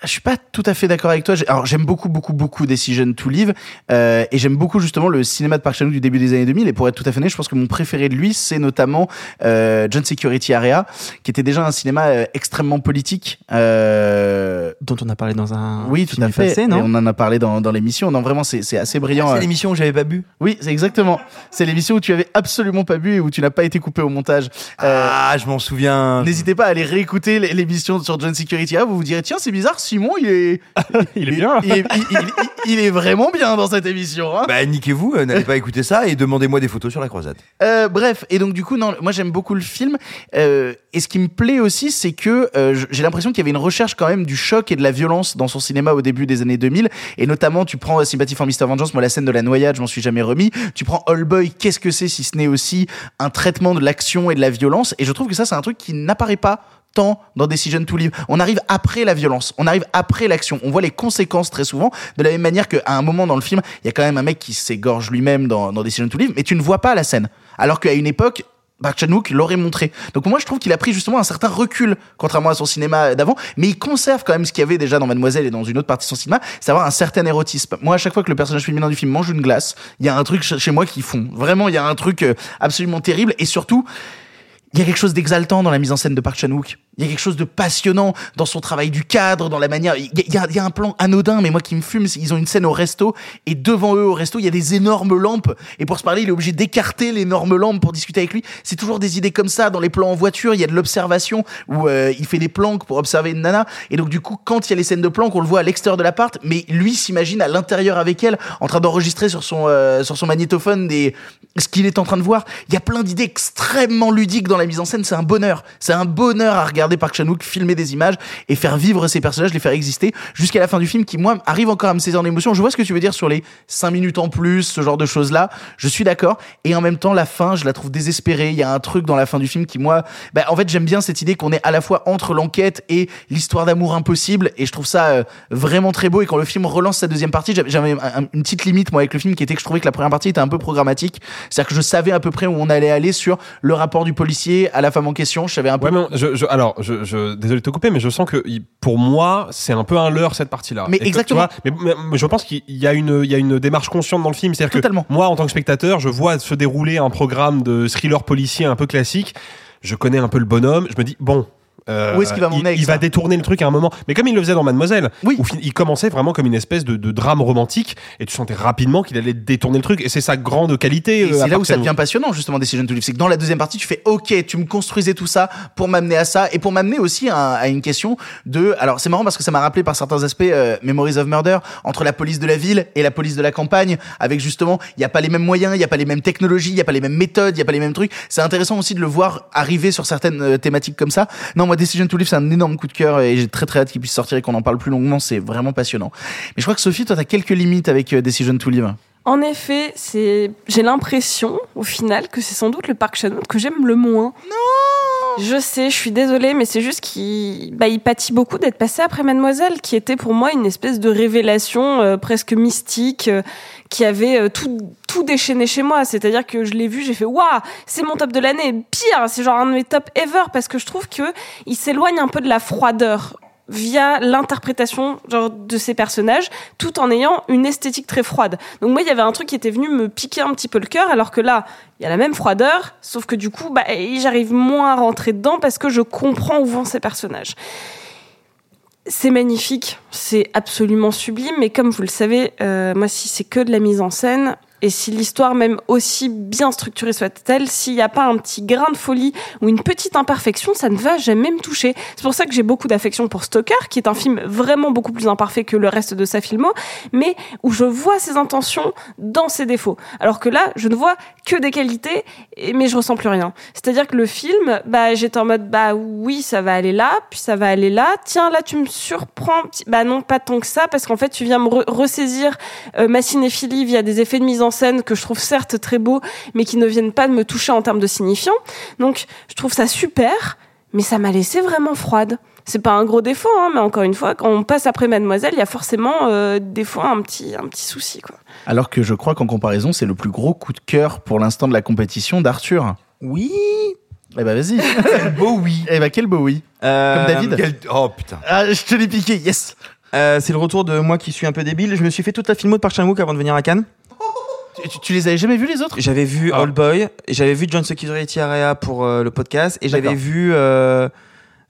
Je suis pas tout à fait d'accord avec toi. J'ai- Alors j'aime beaucoup, beaucoup, beaucoup Decision to Live euh, et j'aime beaucoup justement le cinéma de Park Chan-wook du début des années 2000. Et pour être tout à fait honnête, je pense que mon préféré de lui, c'est notamment euh, John Security Area, qui était déjà un cinéma euh, extrêmement politique. Euh... Dont on a parlé dans un Oui, tout film à fait. passé, et on en a parlé dans, dans l'émission. Non, vraiment, c'est c'est assez brillant. Ah, c'est euh. l'émission où j'avais pas bu. Oui, c'est exactement. C'est l'émission où tu avais absolument pas bu et où tu n'as pas été coupé au montage. Euh, Ah, je m'en souviens. N'hésitez pas à aller réécouter l'émission sur John Security Area. Vous vous direz, tiens, c'est bizarre, Simon, il est, Il est bien. il est, il- il- il est vraiment bien dans cette émission. Hein Bah, niquez-vous, euh, n'allez pas écouter ça et demandez-moi des photos sur la croisade. Euh, bref, et donc du coup, non, moi j'aime beaucoup le film. Euh, et ce qui me plaît aussi, c'est que euh, j'ai l'impression qu'il y avait une recherche quand même du choc et de la violence dans son cinéma au début des années 2000. Et notamment, tu prends Sympathy for Mr. Vengeance, moi la scène de la noyade, je m'en suis jamais remis. Tu prends All Boy, qu'est-ce que c'est si ce n'est aussi un traitement de l'action et de la violence? Et je trouve que ça, c'est un truc qui n'apparaît pas tant dans Decision to Live. On arrive après la violence, on arrive après l'action. On voit les conséquences très souvent, de la même manière qu'à un moment dans le film, il y a quand même un mec qui s'égorge lui-même dans, Decision to Live, mais tu ne vois pas la scène. Alors qu'à une époque, Park Chan-wook l'aurait montré. Donc moi je trouve qu'il a pris justement un certain recul contrairement à son cinéma d'avant, mais il conserve quand même ce qu'il y avait déjà dans Mademoiselle et dans une autre partie de son cinéma, c'est avoir un certain érotisme. Moi à chaque fois que le personnage féminin du film mange une glace, il y a un truc ch- chez moi qui fond. Vraiment, il y a un truc euh, absolument terrible et surtout il y a quelque chose d'exaltant dans la mise en scène de Park Chan-wook. Il y a quelque chose de passionnant dans son travail du cadre, dans la manière. Il y a, un plan anodin, mais moi qui me fume, ils ont une scène au resto et devant eux au resto, il y a des énormes lampes. Et pour se parler, il est obligé d'écarter l'énorme lampe pour discuter avec lui. C'est toujours des idées comme ça. Dans les plans en voiture, il y a de l'observation où euh, il fait des planques pour observer une nana. Et donc du coup, quand il y a les scènes de planques, on le voit à l'extérieur de l'appart, mais lui s'imagine à l'intérieur avec elle, en train d'enregistrer sur son euh, sur son magnétophone ce qu'il est en train de voir. Il y a plein d'idées extrêmement ludiques dans la mise en scène. C'est un bonheur. C'est un bonheur à regarder Park Chan-wook filmer des images et faire vivre ces personnages, les faire exister jusqu'à la fin du film qui, moi, arrive encore à me saisir en émotion. Je vois ce que tu veux dire sur les 5 minutes en plus, ce genre de choses-là. Je suis d'accord. Et en même temps, la fin, je la trouve désespérée. Il y a un truc dans la fin du film qui, moi, bah, en fait, j'aime bien cette idée qu'on est à la fois entre l'enquête et l'histoire d'amour impossible. Et je trouve ça euh, vraiment très beau. Et quand le film relance sa deuxième partie, j'avais- j'avais un- un- une petite limite, moi, avec le film qui était que je trouvais que la première partie était un peu programmatique. C'est-à-dire que je savais à peu près où on allait aller sur le rapport du policier à la femme en question. Je savais un peu. Ouais, mais je, je- alors, je, je, désolé de te couper, mais je sens que pour moi, c'est un peu un leurre cette partie-là. Mais Et que, tu exactement. vois, mais, je pense qu'il y a une, il y a une démarche consciente dans le film. C'est-à-dire que moi, en tant que spectateur, je vois se dérouler un programme de thriller policier un peu classique. Je connais un peu le bonhomme. Je me dis bon. Euh, Où est-ce qu'il va m'emmener il, va détourner le truc à un moment. Mais comme il le faisait dans Mademoiselle, où fin- il commençait vraiment comme une espèce de, de drame romantique, et tu sentais rapidement qu'il allait détourner le truc. Et c'est sa grande qualité. Et euh, c'est là où ça devient passionnant justement Decision to Live, c'est que dans la deuxième partie tu fais ok tu me construisais tout ça pour m'amener à ça et pour m'amener aussi à, à une question de alors c'est marrant parce que ça m'a rappelé par certains aspects euh, Memories of Murder entre la police de la ville et la police de la campagne avec justement il y a pas les mêmes moyens il y a pas les mêmes technologies il y a pas les mêmes méthodes il y a pas les mêmes trucs c'est intéressant aussi de le voir arriver sur certaines euh, thématiques comme ça non moi Decision to Live c'est un énorme coup de cœur et j'ai très très hâte qu'il puisse sortir et qu'on en parle plus longuement c'est vraiment passionnant mais je crois que Sophie toi t'as quelques limites avec euh, Decision to Live En effet, c'est j'ai l'impression au final que c'est sans doute le Park Chan-wook que j'aime le moins. Non. Je sais, je suis désolée, mais c'est juste qu'il bah, il pâtit beaucoup d'être passé après Mademoiselle, qui était pour moi une espèce de révélation euh, presque mystique, euh, qui avait euh, tout tout déchaîné chez moi. C'est-à-dire que je l'ai vu, j'ai fait waouh, c'est mon top de l'année. Pire, c'est genre un de mes top ever parce que je trouve que il s'éloigne un peu de la froideur via l'interprétation genre de ces personnages tout en ayant une esthétique très froide. Donc moi il y avait un truc qui était venu me piquer un petit peu le cœur alors que là il y a la même froideur sauf que du coup bah, j'arrive moins à rentrer dedans parce que je comprends où vont ces personnages. C'est magnifique, c'est absolument sublime, mais comme vous le savez, euh, moi si c'est que de la mise en scène, et si l'histoire, même aussi bien structurée soit-elle, s'il n'y a pas un petit grain de folie ou une petite imperfection, ça ne va jamais me toucher. C'est pour ça que j'ai beaucoup d'affection pour Stoker, qui est un film vraiment beaucoup plus imparfait que le reste de sa filmo, mais où je vois ses intentions dans ses défauts. Alors que là, je ne vois que des qualités, mais je ressens plus rien. C'est-à-dire que le film, bah, j'étais en mode, bah oui, ça va aller là, puis ça va aller là. Tiens, là, tu me surprends. Bah non, pas tant que ça, parce qu'en fait, tu viens me re- ressaisir euh, ma cinéphilie via des effets de mise en scène que je trouve certes très beaux, mais qui ne viennent pas de me toucher en termes de signifiant. Donc, je trouve ça super, mais ça m'a laissé vraiment froide. C'est pas un gros défaut, hein, mais encore une fois, quand on passe après Mademoiselle, il y a forcément euh, des fois un petit, un petit souci, quoi. Alors que je crois qu'en comparaison, c'est le plus gros coup de cœur pour l'instant de la compétition d'Arthur. Oui. Eh bah vas-y. Quel beau oui. Eh bah quel beau oui. Euh, Comme David. Quel- Oh putain. Ah, je te l'ai piqué, yes. Euh, c'est le retour de moi qui suis un peu débile. Je me suis fait toute la filmo de Park Chan-wook avant de venir à Cannes. Tu, tu- tu les avais jamais vus les autres? J'avais vu Ah. All Boy, et j'avais vu John Security Area pour euh, le podcast, et j'avais vu euh,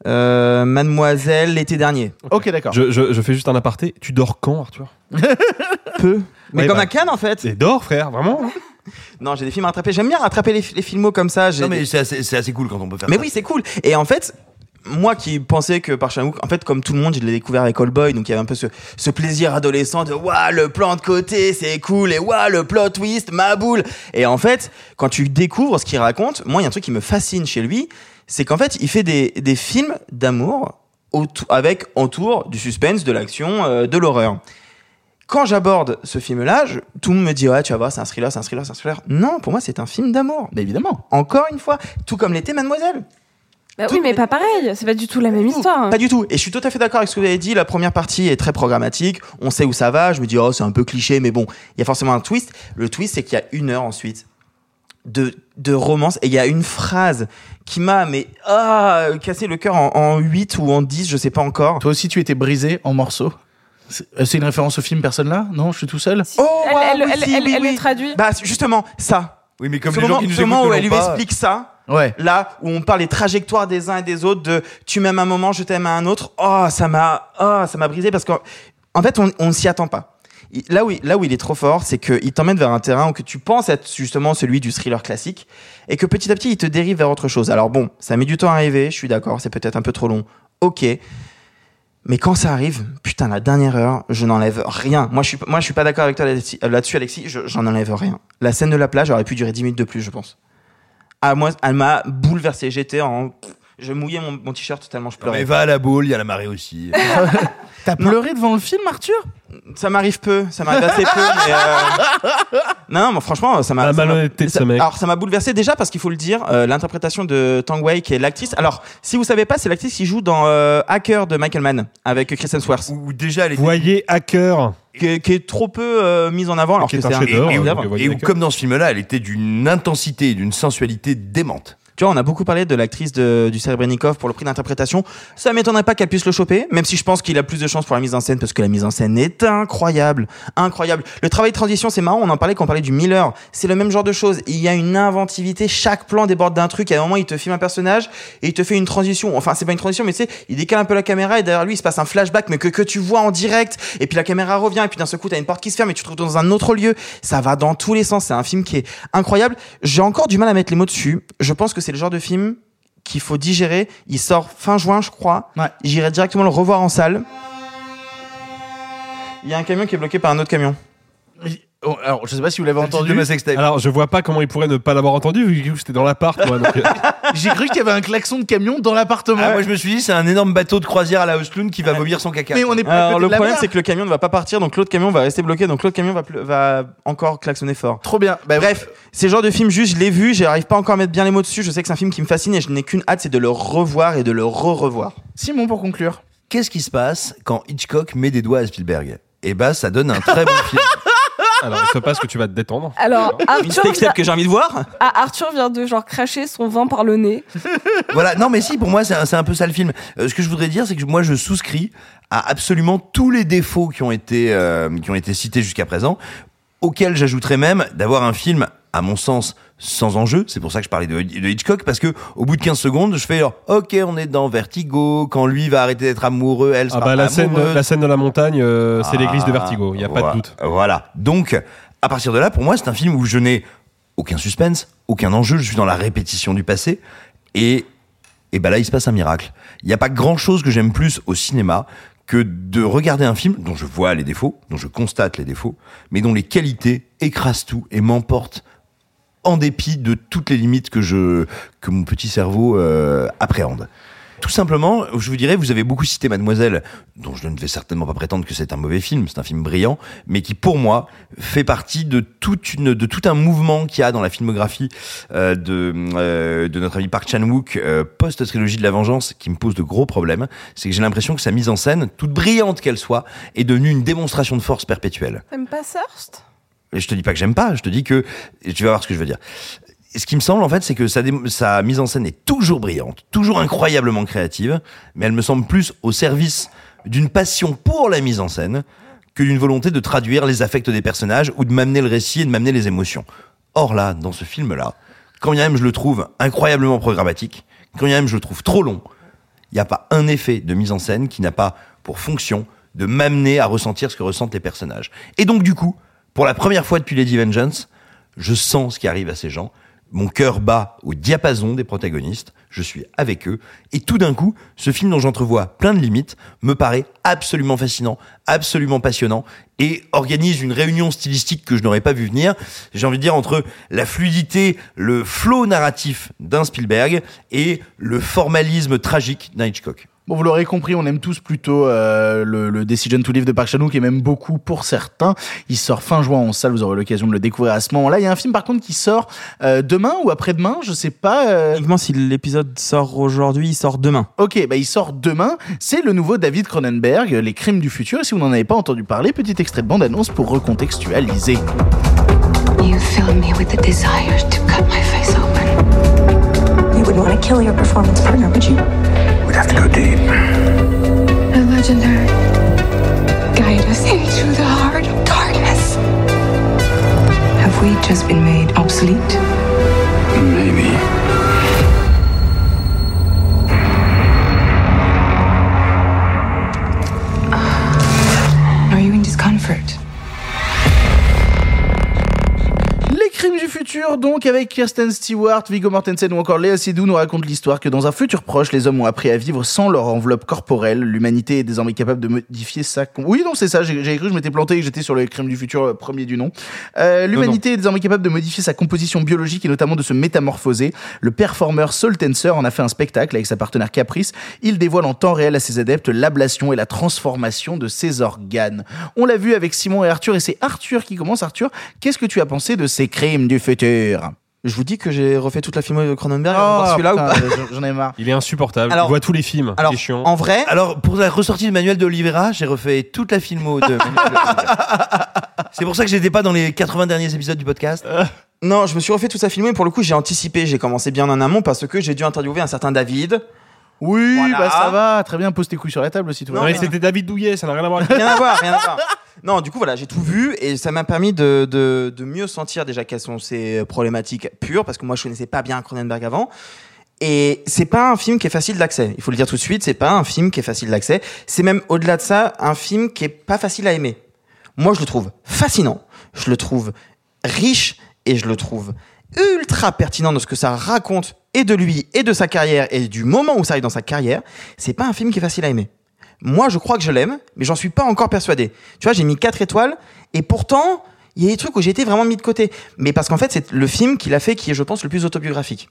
euh, Mademoiselle l'été dernier. Ok, d'accord. Je, je, je fais juste un aparté. Tu dors quand, Arthur? Peu. Mais Ouais, comme bah. à Cannes en fait. Et dors, frère, vraiment Non, j'ai des films à rattraper. J'aime bien rattraper les, les filmos comme ça. Non, mais des- c'est assez, c'est assez cool quand on peut faire Mais ça. oui, c'est cool. Et en fait, moi qui pensais que par Chan-wook, en fait, comme tout le monde, je l'ai découvert avec All Boy, donc il y avait un peu ce, ce plaisir adolescent de waouh, le plan de côté, c'est cool, et waouh, le plot twist, ma boule. Et en fait, quand tu découvres ce qu'il raconte, moi, il y a un truc qui me fascine chez lui, c'est qu'en fait, il fait des, des films d'amour avec autour du suspense, de l'action, euh, de l'horreur. Quand j'aborde ce film-là, tout le monde me dit ouais, tu vas voir, c'est un thriller, c'est un thriller, c'est un thriller. Non, pour moi, c'est un film d'amour. Mais évidemment. Encore une fois, tout comme l'était Mademoiselle. Bah oui, mais pas pareil. C'est pas du tout la même histoire. hein. Pas du tout. Et je suis tout à fait d'accord avec ce que vous avez dit. La première partie est très programmatique. On sait où ça va. Je me dis, oh, c'est un peu cliché, mais bon, il y a forcément un twist. Le twist, c'est qu'il y a une heure ensuite de, de romance et il y a une phrase qui m'a, mais, ah, cassé le cœur en, en 8 ou en 10, je sais pas encore. Toi aussi, tu étais brisé en morceaux. C'est euh, c'est une référence au film Personne là Non, je suis tout seul? Oh, Elle- elle- oui, elle- si, elle- oui, elle oui. le traduit. Bah, justement, ça. Oui, mais comme ce les gens moment, qui nous ce écoutent moment ne où l'ont elle lui pas, explique ça. Ouais. Là où on parle des trajectoires des uns et des autres, de tu m'aimes un moment, je t'aime à un autre. Oh, ça m'a, oh, ça m'a brisé parce qu'en en fait, on, on s'y attend pas. Là où, là où il est trop fort, c'est qu'il t'emmène vers un terrain où que tu penses être justement celui du thriller classique et que petit à petit, il te dérive vers autre chose. Alors bon, ça met du temps à arriver, je suis d'accord, c'est peut-être un peu trop long. Ok. Mais quand ça arrive, putain, la dernière heure, je n'enlève rien. Moi, je suis, moi, je suis pas d'accord avec toi là-dessus, là-dessus, Alexis. Je- J'en enlève rien. La scène de la plage aurait pu durer 10 minutes de plus, je pense. Ah, moi, elle m'a bouleversé. J'étais en, je mouillais mon, mon t-shirt tellement je Non, mais pleurais. va à la boule, il y a la marée aussi. T'as pleuré devant le film, Arthur? Ça m'arrive peu, ça m'arrive assez peu. mais, euh, Non, mais franchement, ça m'a. La malhonnêteté de ce mec. Alors, ça m'a bouleversé déjà parce qu'il faut le dire, euh, l'interprétation de Tang Wei, qui est l'actrice. Alors, si vous savez pas, c'est l'actrice qui joue dans euh, Hacker de Michael Mann avec Kristen Swartz, Ou déjà, elle était. Voyez Hacker. qui, est- qui est trop peu euh, mise en avant, alors Qui est que un c'est un chef voyez Et où, Hacker. comme dans ce film-là, elle était d'une intensité, d'une sensualité démente. Tu vois, on a beaucoup parlé de l'actrice du Serebrennikov pour le prix d'interprétation. Ça m'étonnerait pas qu'elle puisse le choper, même si je pense qu'il a plus de chance pour la mise en scène parce que la mise en scène est incroyable, incroyable. Le travail de transition, c'est marrant. On en parlait quand on parlait du Miller. C'est le même genre de choses. Il y a une inventivité. Chaque plan déborde d'un truc. À un moment, il te filme un personnage et il te fait une transition. Enfin, c'est pas une transition, mais tu sais, il décale un peu la caméra et derrière lui, il se passe un flashback, mais que, que tu vois en direct. Et puis la caméra revient et puis d'un seul coup, t'as une porte qui se ferme et tu te trouves dans un autre lieu. Ça va dans tous les sens. C'est un film qui est incroyable. J'ai encore du mal à mettre les mots dessus. Je pense que c'est le genre de film qu'il faut digérer. Il sort fin juin, je crois. Ouais. J'irai directement le revoir en salle. Il y a un camion qui est bloqué par un autre camion. Oh, Alors, je sais pas si vous l'avez entendu. ma sextape. Alors, je vois pas comment il pourrait ne pas l'avoir entendu vu que c'était dans l'appart, moi. donc, euh, J'ai cru qu'il y avait un klaxon de camion dans l'appartement. Ah, moi, je me suis dit, c'est un énorme bateau de croisière à la Osloon qui va vomir son caca. Mais on est pas à Alors côté le de la problème mer. c'est que le camion ne va pas partir donc l'autre camion va rester bloqué donc l'autre camion va, va encore klaxonner fort. Trop bien. Bah, Bref, c'est le genre de film juste je l'ai vu, j'arrive pas encore à mettre bien les mots dessus, je sais que c'est un film qui me fascine et je n'ai qu'une hâte c'est de le revoir et de le re-revoir. Simon, pour conclure. Qu'est-ce qui se passe quand Hitchcock met des doigts à Spielberg? Eh bah, ça donne un très bon film. Alors, il se passe que tu vas te détendre. Alors, Une Arthur sextape vient, que j'ai envie de voir. ah, Arthur vient de genre cracher son vin par le nez. Voilà, non mais si, pour moi c'est un, c'est un peu ça le film. Euh, ce que je voudrais dire, c'est que moi je souscris à absolument tous les défauts qui ont été euh, qui ont été cités jusqu'à présent, auxquels j'ajouterais même d'avoir un film, à mon sens, sans enjeu. C'est pour ça que je parlais de, de Hitchcock, parce que au bout de 15 secondes, je fais genre, ok, on est dans Vertigo, quand lui va arrêter d'être amoureux, elle sera Ah bah, la scène, la scène de la montagne, euh, c'est Ah, l'église de Vertigo. Il y a pas de doute. Voilà. Donc, à partir de là, pour moi, c'est un film où je n'ai aucun suspense, aucun enjeu. Je suis dans la répétition du passé. Et, et ben là, il se passe un miracle. Il n'y a pas grand chose que j'aime plus au cinéma que de regarder un film dont je vois les défauts, dont je constate les défauts, mais dont les qualités écrasent tout et m'emportent en dépit de toutes les limites que je que mon petit cerveau euh, appréhende. Tout simplement, je vous dirais, vous avez beaucoup cité Mademoiselle, dont je ne vais certainement pas prétendre que c'est un mauvais film, c'est un film brillant, mais qui pour moi fait partie de toute une, de tout un mouvement qu'il y a dans la filmographie euh, de euh, de notre ami Park Chan Wook euh, post trilogie de la vengeance, qui me pose de gros problèmes. C'est que j'ai l'impression que sa mise en scène, toute brillante qu'elle soit, est devenue une démonstration de force perpétuelle. T'aimes pas Thirst Et je te dis pas que j'aime pas, je te dis que tu vas voir ce que je veux dire. Ce qui me semble en fait, c'est que sa mise en scène est toujours brillante, toujours incroyablement créative, mais elle me semble plus au service d'une passion pour la mise en scène que d'une volonté de traduire les affects des personnages ou de m'amener le récit et de m'amener les émotions. Or là, dans ce film-là, quand bien même je le trouve incroyablement programmatique, quand bien même je le trouve trop long, il n'y a pas un effet de mise en scène qui n'a pas pour fonction de m'amener à ressentir ce que ressentent les personnages. Et donc du coup, pour la première fois depuis Lady Vengeance, je sens ce qui arrive à ces gens. Mon cœur bat au diapason des protagonistes, je suis avec eux, et tout d'un coup, ce film dont j'entrevois plein de limites me paraît absolument fascinant, absolument passionnant, et organise une réunion stylistique que je n'aurais pas vu venir, j'ai envie de dire, entre la fluidité, le flow narratif d'un Spielberg, et le formalisme tragique d'un Hitchcock. Bon, vous l'aurez compris, on aime tous plutôt euh, le, le Decision to Live de Park Chan-wook et même beaucoup pour certains. Il sort fin juin en salle, vous aurez l'occasion de le découvrir à ce moment-là. Il y a un film par contre qui sort euh, demain ou après-demain, je sais pas. euh, si l'épisode sort aujourd'hui, il sort demain. Ok, bah il sort demain. C'est le nouveau David Cronenberg, Les Crimes du futur. Et si vous n'en avez pas entendu parler, petit extrait de bande-annonce pour recontextualiser. You fill me with the desire to cut my face open. You would want to kill your performance partner, would you? Have to go deep. A legendary. Guide us into the heart of darkness. Have we just been made obsolete? Futur, donc, avec Kirsten Stewart, Viggo Mortensen ou encore Léa Seydoux, nous raconte l'histoire que dans un futur proche, les hommes ont appris à vivre sans leur enveloppe corporelle. L'humanité est désormais capable de modifier sa... Oui, non, c'est ça, j'ai cru je m'étais planté j'étais sur les crimes du futur, euh, premier du nom. Euh, L'humanité est désormais capable de modifier sa composition biologique et notamment de se métamorphoser. Le performeur Saul Tenser en a fait un spectacle avec sa partenaire Caprice. Il dévoile en temps réel à ses adeptes l'ablation et la transformation de ses organes. On l'a vu avec Simon et Arthur et c'est Arthur qui commence. Arthur, qu'est-ce que tu as pensé de ces crimes du futur Je vous dis que j'ai refait toute la filmo de Cronenberg. on va voir celui-là ou Oh, putain, pas j'en- J'en ai marre. Il est insupportable. Alors- il voit tous les films. Alors, il est chiant. en vrai, Alors, pour la ressortie de Manuel de Oliveira, j'ai refait toute la filmo de. C'est pour ça que j'étais pas dans les 80 derniers épisodes du podcast. non, je me suis refait toute sa filmo et pour le coup, j'ai anticipé. J'ai commencé bien en amont parce que j'ai dû interviewer un certain David. Oui, Voilà. bah ça va, très bien, pose tes couilles sur la table aussi, toi. Non, mais c'était David Douillet, ça n'a rien à voir avec Rien à voir, rien à voir. Non, du coup, voilà, j'ai tout vu et ça m'a permis de, de, de mieux sentir déjà quelles sont ces problématiques pures parce que moi, je connaissais pas bien Cronenberg avant. Et c'est pas un film qui est facile d'accès. Il faut le dire tout de suite, c'est pas un film qui est facile d'accès. C'est même au-delà de ça, un film qui est pas facile à aimer. Moi, je le trouve fascinant, je le trouve riche et je le trouve ultra pertinent de ce que ça raconte et de lui et de sa carrière et du moment où ça arrive dans sa carrière. C'est pas un film qui est facile à aimer. Moi, je crois que je l'aime, mais j'en suis pas encore persuadé. Tu vois, j'ai mis 4 étoiles, et pourtant, il y a des trucs où j'ai été vraiment mis de côté. Mais parce qu'en fait, c'est le film qu'il a fait qui est, je pense, le plus autobiographique.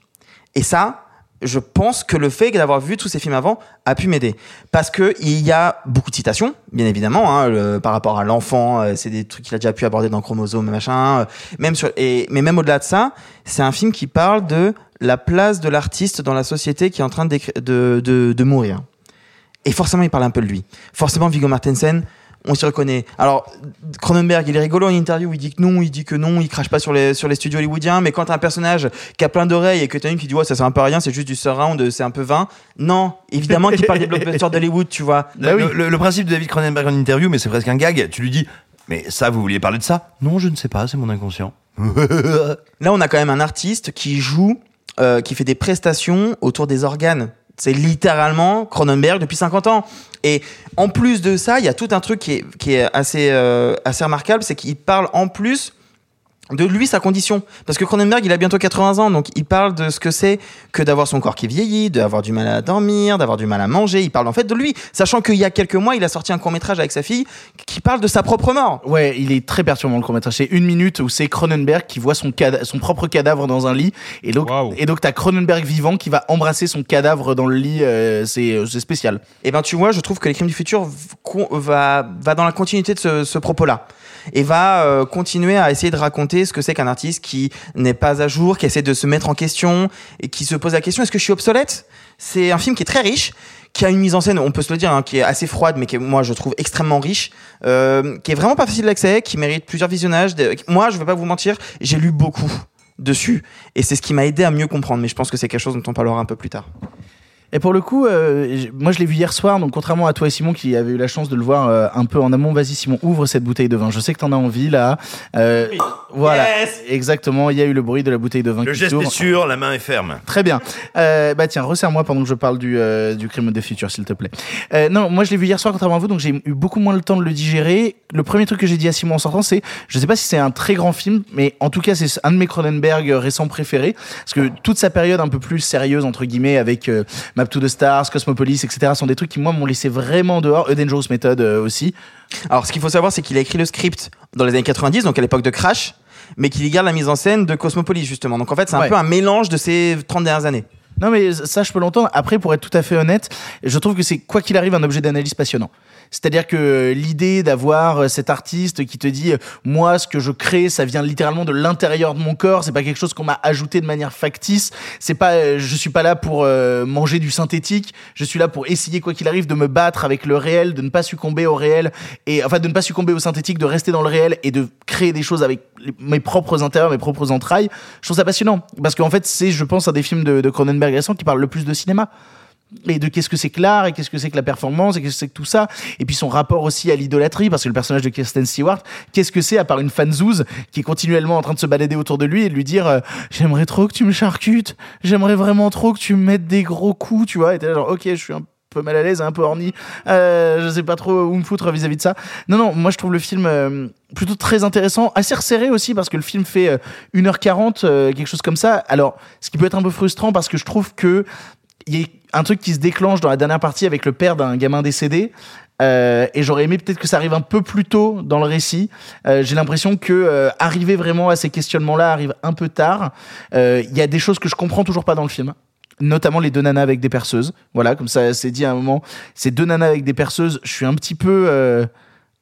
Et ça, je pense que le fait d'avoir vu tous ces films avant a pu m'aider. Parce que il y a beaucoup de citations, bien évidemment, hein, par rapport à l'enfant, euh, c'est des trucs qu'il a déjà pu aborder dans Chromosome, machin. euh, même sur, et, mais même au-delà de ça, c'est un film qui parle de la place de l'artiste dans la société qui est en train de, de, de mourir. Et forcément, il parle un peu de lui. Forcément, Viggo Mortensen, on s'y reconnaît. Alors, Cronenberg, il est rigolo en interview, il dit que non, il dit que non, il crache pas sur les, sur les studios hollywoodiens, mais quand t'as un personnage qui a plein d'oreilles et que t'as une qui dit, ouais, ça sert un peu à rien, c'est juste du surround, c'est un peu vain. Non, évidemment qu'il parle des blockbusters d'Hollywood, tu vois. le, le- le principe de David Cronenberg en interview, mais c'est presque un gag. Tu lui dis, mais ça, vous vouliez parler de ça? Non, je ne sais pas, c'est mon inconscient. Là, on a quand même un artiste qui joue, euh, qui fait des prestations autour des organes. C'est littéralement Cronenberg depuis 50 ans. Et en plus de ça, il y a tout un truc qui est, qui est assez, euh, assez remarquable, c'est qu'il parle en plus de lui sa condition parce que Cronenberg il a bientôt 80 ans donc il parle de ce que c'est que d'avoir son corps qui vieillit d'avoir du mal à dormir d'avoir du mal à manger il parle en fait de lui sachant qu'il y a quelques mois il a sorti un court métrage avec sa fille qui parle de sa propre mort Ouais, il est très perturbant le court-métrage. C'est une minute où c'est Cronenberg qui voit son, son propre cadavre dans un lit. Et donc, et donc t'as Cronenberg vivant qui va embrasser son cadavre dans le lit. euh, c'est euh, c'est spécial. Et ben tu vois, je trouve que les crimes du futur va va dans la continuité de ce, ce propos-là et va euh, continuer à essayer de raconter ce que c'est qu'un artiste qui n'est pas à jour, qui essaie de se mettre en question et qui se pose la question est-ce que je suis obsolète? C'est un film qui est très riche, qui a une mise en scène, on peut se le dire, hein, qui est assez froide, mais qui est, moi je trouve extrêmement riche, euh, qui est vraiment pas facile d'accès, qui mérite plusieurs visionnages. Moi, je vais pas vous mentir, j'ai lu beaucoup dessus et c'est ce qui m'a aidé à mieux comprendre. Mais je pense que c'est quelque chose dont on parlera un peu plus tard. Et pour le coup, euh, moi je l'ai vu hier soir, donc contrairement à toi et Simon qui avait eu la chance de le voir euh, un peu en amont, vas-y Simon, ouvre cette bouteille de vin. Je sais que t'en as envie là. Euh, Voilà, exactement. Il y a eu le bruit de la bouteille de vin Le qui geste s'ouvre. est sûr, la main est ferme. Très bien. Euh, bah tiens, resserre-moi pendant que je parle du, euh, du crime des futurs, s'il te plaît. Euh, non, moi je l'ai vu hier soir contrairement à vous, donc j'ai eu beaucoup moins le temps de le digérer. Le premier truc que j'ai dit à Simon en sortant, c'est, je sais pas si c'est un très grand film, mais en tout cas c'est un de mes Cronenberg récents préférés, parce que toute sa période un peu plus sérieuse entre guillemets avec euh, Map to the Stars, Cosmopolis, etc. sont des trucs qui moi m'ont laissé vraiment dehors. A Dangerous Method euh, aussi. Alors, ce qu'il faut savoir, c'est qu'il a écrit le script dans les années 90, donc à l'époque de Crash, mais qu'il y garde la mise en scène de Cosmopolis, justement. Donc, en fait, c'est un Ouais. peu un mélange de ces 30 dernières années. Non, mais ça, je peux l'entendre. Après, pour être tout à fait honnête, je trouve que c'est, quoi qu'il arrive, un objet d'analyse passionnant. C'est-à-dire que l'idée d'avoir euh, cet artiste qui te dit, euh, moi, ce que je crée, ça vient littéralement de l'intérieur de mon corps. C'est pas quelque chose qu'on m'a ajouté de manière factice. C'est pas, euh, je suis pas là pour manger du synthétique. Je suis là pour essayer, quoi qu'il arrive, de me battre avec le réel, de ne pas succomber au réel et, enfin, de ne pas succomber au synthétique, de rester dans le réel et de créer des choses avec mes propres intérieurs, mes propres entrailles. Je trouve ça passionnant. Parce qu'en fait, c'est, je pense, un des films de, Cronenberg récents qui parle le plus de cinéma et de qu'est-ce que c'est que l'art et qu'est-ce que c'est que la performance et qu'est-ce que c'est que tout ça. Et puis son rapport aussi à l'idolâtrie parce que le personnage de Kirsten Stewart qu'est-ce que c'est à part une fanzouze qui est continuellement en train de se balader autour de lui et de lui dire euh, j'aimerais trop que tu me charcutes. J'aimerais vraiment trop que tu me mettes des gros coups tu vois et t'es là genre ok je suis un peu mal à l'aise un peu horny. Euh, je sais pas trop où me foutre vis-à-vis de ça non non moi je trouve le film euh, plutôt très intéressant assez resserré aussi parce que le film fait euh, 1h40 euh, quelque chose comme ça. Alors ce qui peut être un peu frustrant parce que je trouve que y a un truc qui se déclenche dans la dernière partie avec le père d'un gamin décédé. Euh, et j'aurais aimé peut-être que ça arrive un peu plus tôt dans le récit. Euh, J'ai l'impression que euh, arriver vraiment à ces questionnements-là arrive un peu tard. Il y a des choses que je comprends toujours pas dans le film. Notamment les deux nanas avec des perceuses. Voilà, comme ça c'est dit à un moment. Ces deux nanas avec des perceuses, je suis un petit peu,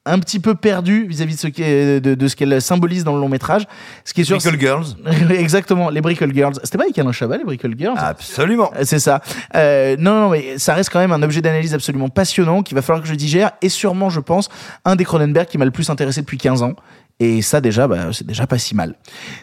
un petit peu perdu vis-à-vis de ce qu'est- de, de ce qu'elles symbolisent dans le long métrage. Ce qui est sûr, Brickle Girls. Exactement, les Brickle Girls. C'était pas avec Alain Chabat, les Brickle Girls? Absolument. Euh, C'est ça. Euh, non, non, mais ça reste quand même un objet d'analyse absolument passionnant qu'il va falloir que je digère et sûrement, je pense, un des Cronenberg qui m'a le plus intéressé depuis 15 ans. Et ça, déjà, bah, c'est déjà pas si mal.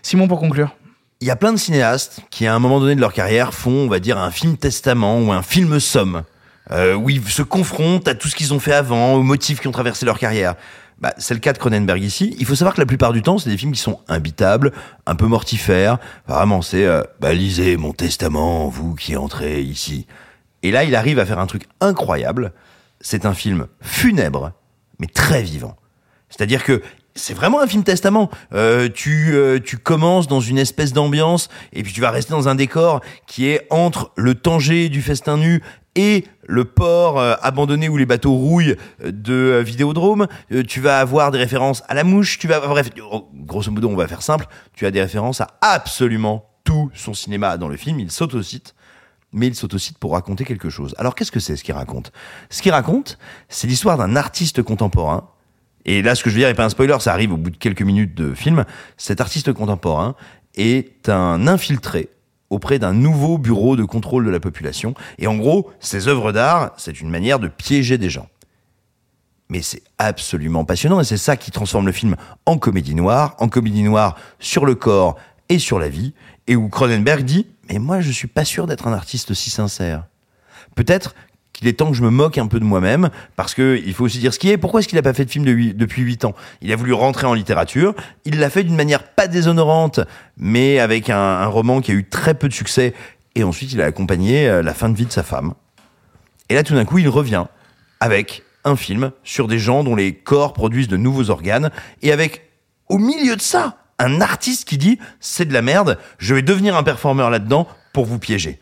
Simon, pour conclure. Il y a plein de cinéastes qui, à un moment donné de leur carrière, font, on va dire, un film testament ou un film somme, euh, où ils se confrontent à tout ce qu'ils ont fait avant, aux motifs qui ont traversé leur carrière. Bah, c'est le cas de Cronenberg ici. Il faut savoir que la plupart du temps, c'est des films qui sont imbitables, un peu mortifères. Vraiment, c'est euh, bah, lisez mon testament, vous qui entrez ici. Et là, il arrive à faire un truc incroyable. C'est un film funèbre, mais très vivant. C'est-à-dire que c'est vraiment un film testament. Euh, tu, euh, tu commences dans une espèce d'ambiance et puis tu vas rester dans un décor qui est entre le Tanger du festin nu et le port euh, abandonné où les bateaux rouillent euh, de euh, Vidéodrome. Tu vas avoir des références à la mouche. Tu vas, bref, oh, grosso modo, on va faire simple. Tu as des références à absolument tout son cinéma dans le film. Il s'autocite mais il s'autocite pour raconter quelque chose. Alors qu'est-ce que c'est ce qu'il raconte? Ce qu'il raconte, c'est l'histoire d'un artiste contemporain. Et là, ce que je veux dire n'est pas un spoiler, ça arrive au bout de quelques minutes de film. Cet artiste contemporain est un infiltré auprès d'un nouveau bureau de contrôle de la population. Et en gros, ses œuvres d'art, c'est une manière de piéger des gens. mais c'est absolument passionnant et c'est ça qui transforme le film en comédie noire, en comédie noire sur le corps et sur la vie, et où Cronenberg dit Mais moi, je suis pas sûr d'être un artiste aussi sincère. Peut-être qu'il est temps que je me moque un peu de moi-même, parce que il faut aussi dire ce qui est. Pourquoi est-ce qu'il n'a pas fait de film depuis 8 ans? Il a voulu rentrer en littérature. Il l'a fait d'une manière pas déshonorante, mais avec un, un roman qui a eu très peu de succès. Et ensuite, il a accompagné euh, la fin de vie de sa femme. Et là, tout d'un coup, il revient avec un film sur des gens dont les corps produisent de nouveaux organes, et avec, au milieu de ça, un artiste qui dit c'est de la merde, je vais devenir un performeur là-dedans pour vous piéger.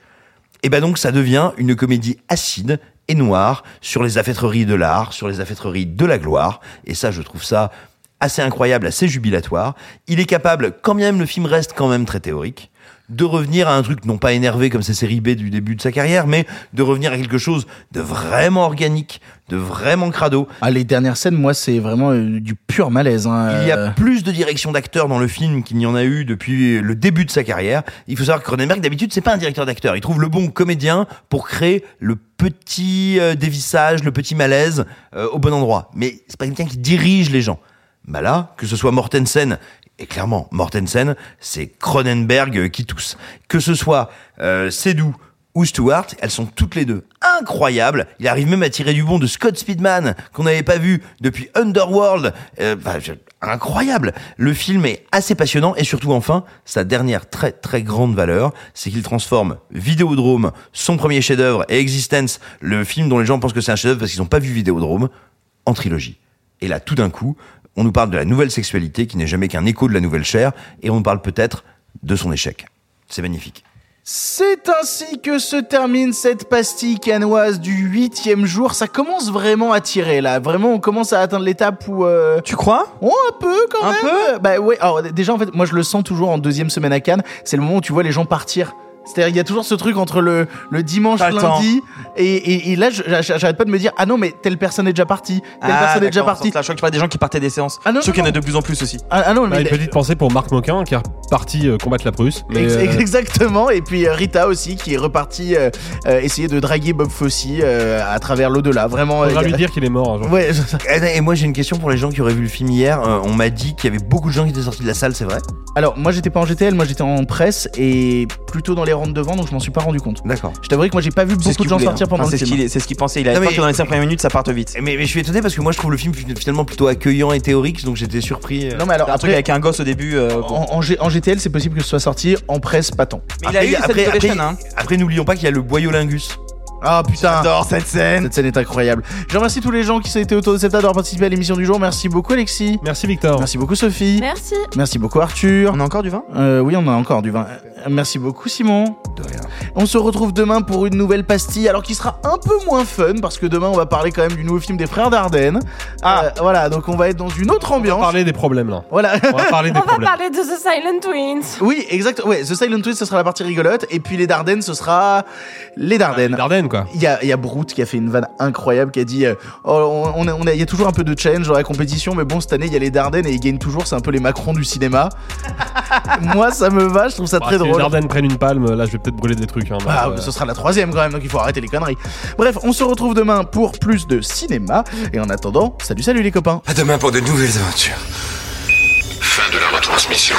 Et ben donc ça devient une comédie acide et noire sur les affaîtreries de l'art, sur les affaîtreries de la gloire, et ça je trouve ça assez incroyable, assez jubilatoire. Il est capable, quand même le film reste quand même très théorique, de revenir à un truc non pas énervé comme ses séries B du début de sa carrière, mais de revenir à quelque chose de vraiment organique, de vraiment crado. Ah, les dernières scènes, moi, c'est vraiment euh, du pur malaise. hein, Il y euh. a plus de direction d'acteur dans le film qu'il n'y en a eu depuis le début de sa carrière. Il faut savoir que Cronenberg, d'habitude, c'est pas un directeur d'acteur. Il trouve le bon comédien pour créer le petit euh, dévissage, le petit malaise euh, au bon endroit. Mais c'est pas quelqu'un qui dirige les gens. Bah là, que ce soit Mortensen, et clairement, Mortensen, c'est Cronenberg qui tousse. Que ce soit euh, ou Stewart, elles sont toutes les deux incroyables. Il arrive même à tirer du bon de Scott Speedman, qu'on n'avait pas vu depuis Underworld. Euh, bah, incroyable. Le film est assez passionnant et surtout enfin, sa dernière très très grande valeur, c'est qu'il transforme Vidéodrome, son premier chef-d'œuvre, et Existence, le film dont les gens pensent que c'est un chef-d'œuvre parce qu'ils n'ont pas vu Vidéodrome, en trilogie. Et là, tout d'un coup, on nous parle de la nouvelle sexualité qui n'est jamais qu'un écho de la nouvelle chair, et on nous parle peut-être de son échec. C'est magnifique. C'est ainsi que se termine cette pastille canoise du huitième jour. Ça commence vraiment à tirer là. Vraiment, on commence à atteindre l'étape où. euh, Tu crois? Oh, un peu quand Un même. Bah ouais. Alors déjà, en fait, moi je le sens toujours en deuxième semaine à Cannes. C'est le moment où tu vois les gens partir. C'est-à-dire, il y a toujours ce truc entre le, le dimanche, le lundi, et, et, et là, je- j'arrête pas de me dire, ah non, mais telle personne est déjà partie, telle personne est déjà partie. Là, je crois que tu parlais des gens qui partaient des séances. Ah non, je trouve non, qu'il y en a de plus en plus aussi. Ah, ah non, Bah, mais une petite pensée pour Marc Moquin qui est reparti euh, combattre la Prusse. Mais, Ex- euh, Exactement, et puis euh, Rita aussi qui est repartie euh, euh, essayer de draguer Bob Fosse euh, à travers l'au-delà. Vraiment. faudra euh, lui dire qu'il est mort. un jour. Ouais, Et et moi j'ai une question pour les gens qui auraient vu le film hier. Euh, on m'a dit qu'il y avait beaucoup de gens qui étaient sortis de la salle, c'est vrai? Alors, moi j'étais pas en GTL, moi j'étais en presse et plutôt dans les de devant, donc je m'en suis pas rendu compte. D'accord. Je t'avoue que moi j'ai pas vu beaucoup de gens voulait, sortir hein. pendant Enfin, le c'est ce film. qu'il- c'est ce qu'il pensait. Il Non, peur que dans les 5 premières minutes, ça parte vite. mais, mais je suis étonné parce que moi je trouve le film finalement plutôt accueillant et théorique, donc j'étais surpris. euh. Non, mais alors Un truc après, avec un gosse au début. euh, bon. en, en G- en GTL, c'est possible que ce soit sorti en presse, pas tant. Mais il a eu cette après, direction, après- hein. après, n'oublions pas qu'il y a le boyolingus. Ah putain, J'adore cette scène. cette scène est incroyable. Je remercie tous les gens qui été autour de cette table d'avoir participé à l'émission du jour. Merci beaucoup Alexis. Merci Victor. Merci beaucoup Sophie. Merci. Merci beaucoup Arthur. On a encore du vin? Euh, oui, on a encore du vin. Euh, Merci beaucoup Simon. De rien. On se retrouve demain pour une nouvelle pastille, alors qui sera un peu moins fun parce que demain on va parler quand même du nouveau film des frères Dardenne. Ah, voilà, donc on va être dans une autre On va ambiance. parler des problèmes là. Voilà. On va parler des On va problèmes. parler de The Silent Twins. oui, exact. Ouais, The Silent Twist, ce sera la partie rigolote, et puis les Dardennes, ce sera les Dardennes. Dardenne quoi. Il y a, y a Brute qui a fait une vanne incroyable qui a dit euh, oh, on, on a- on a- il y a toujours un peu de challenge dans la compétition mais bon cette année il y a les Dardennes et ils gagnent toujours c'est un peu les Macron du cinéma moi ça me va je trouve ça Bah, très si les drôle Dardenne prennent une palme, là je vais peut-être brûler des trucs. hein, mais, ah, euh, ce sera la troisième quand même, donc il faut arrêter les conneries. Bref, on se retrouve demain pour plus de cinéma. Et en attendant, salut salut les copains À demain pour de nouvelles aventures. Fin de la retransmission.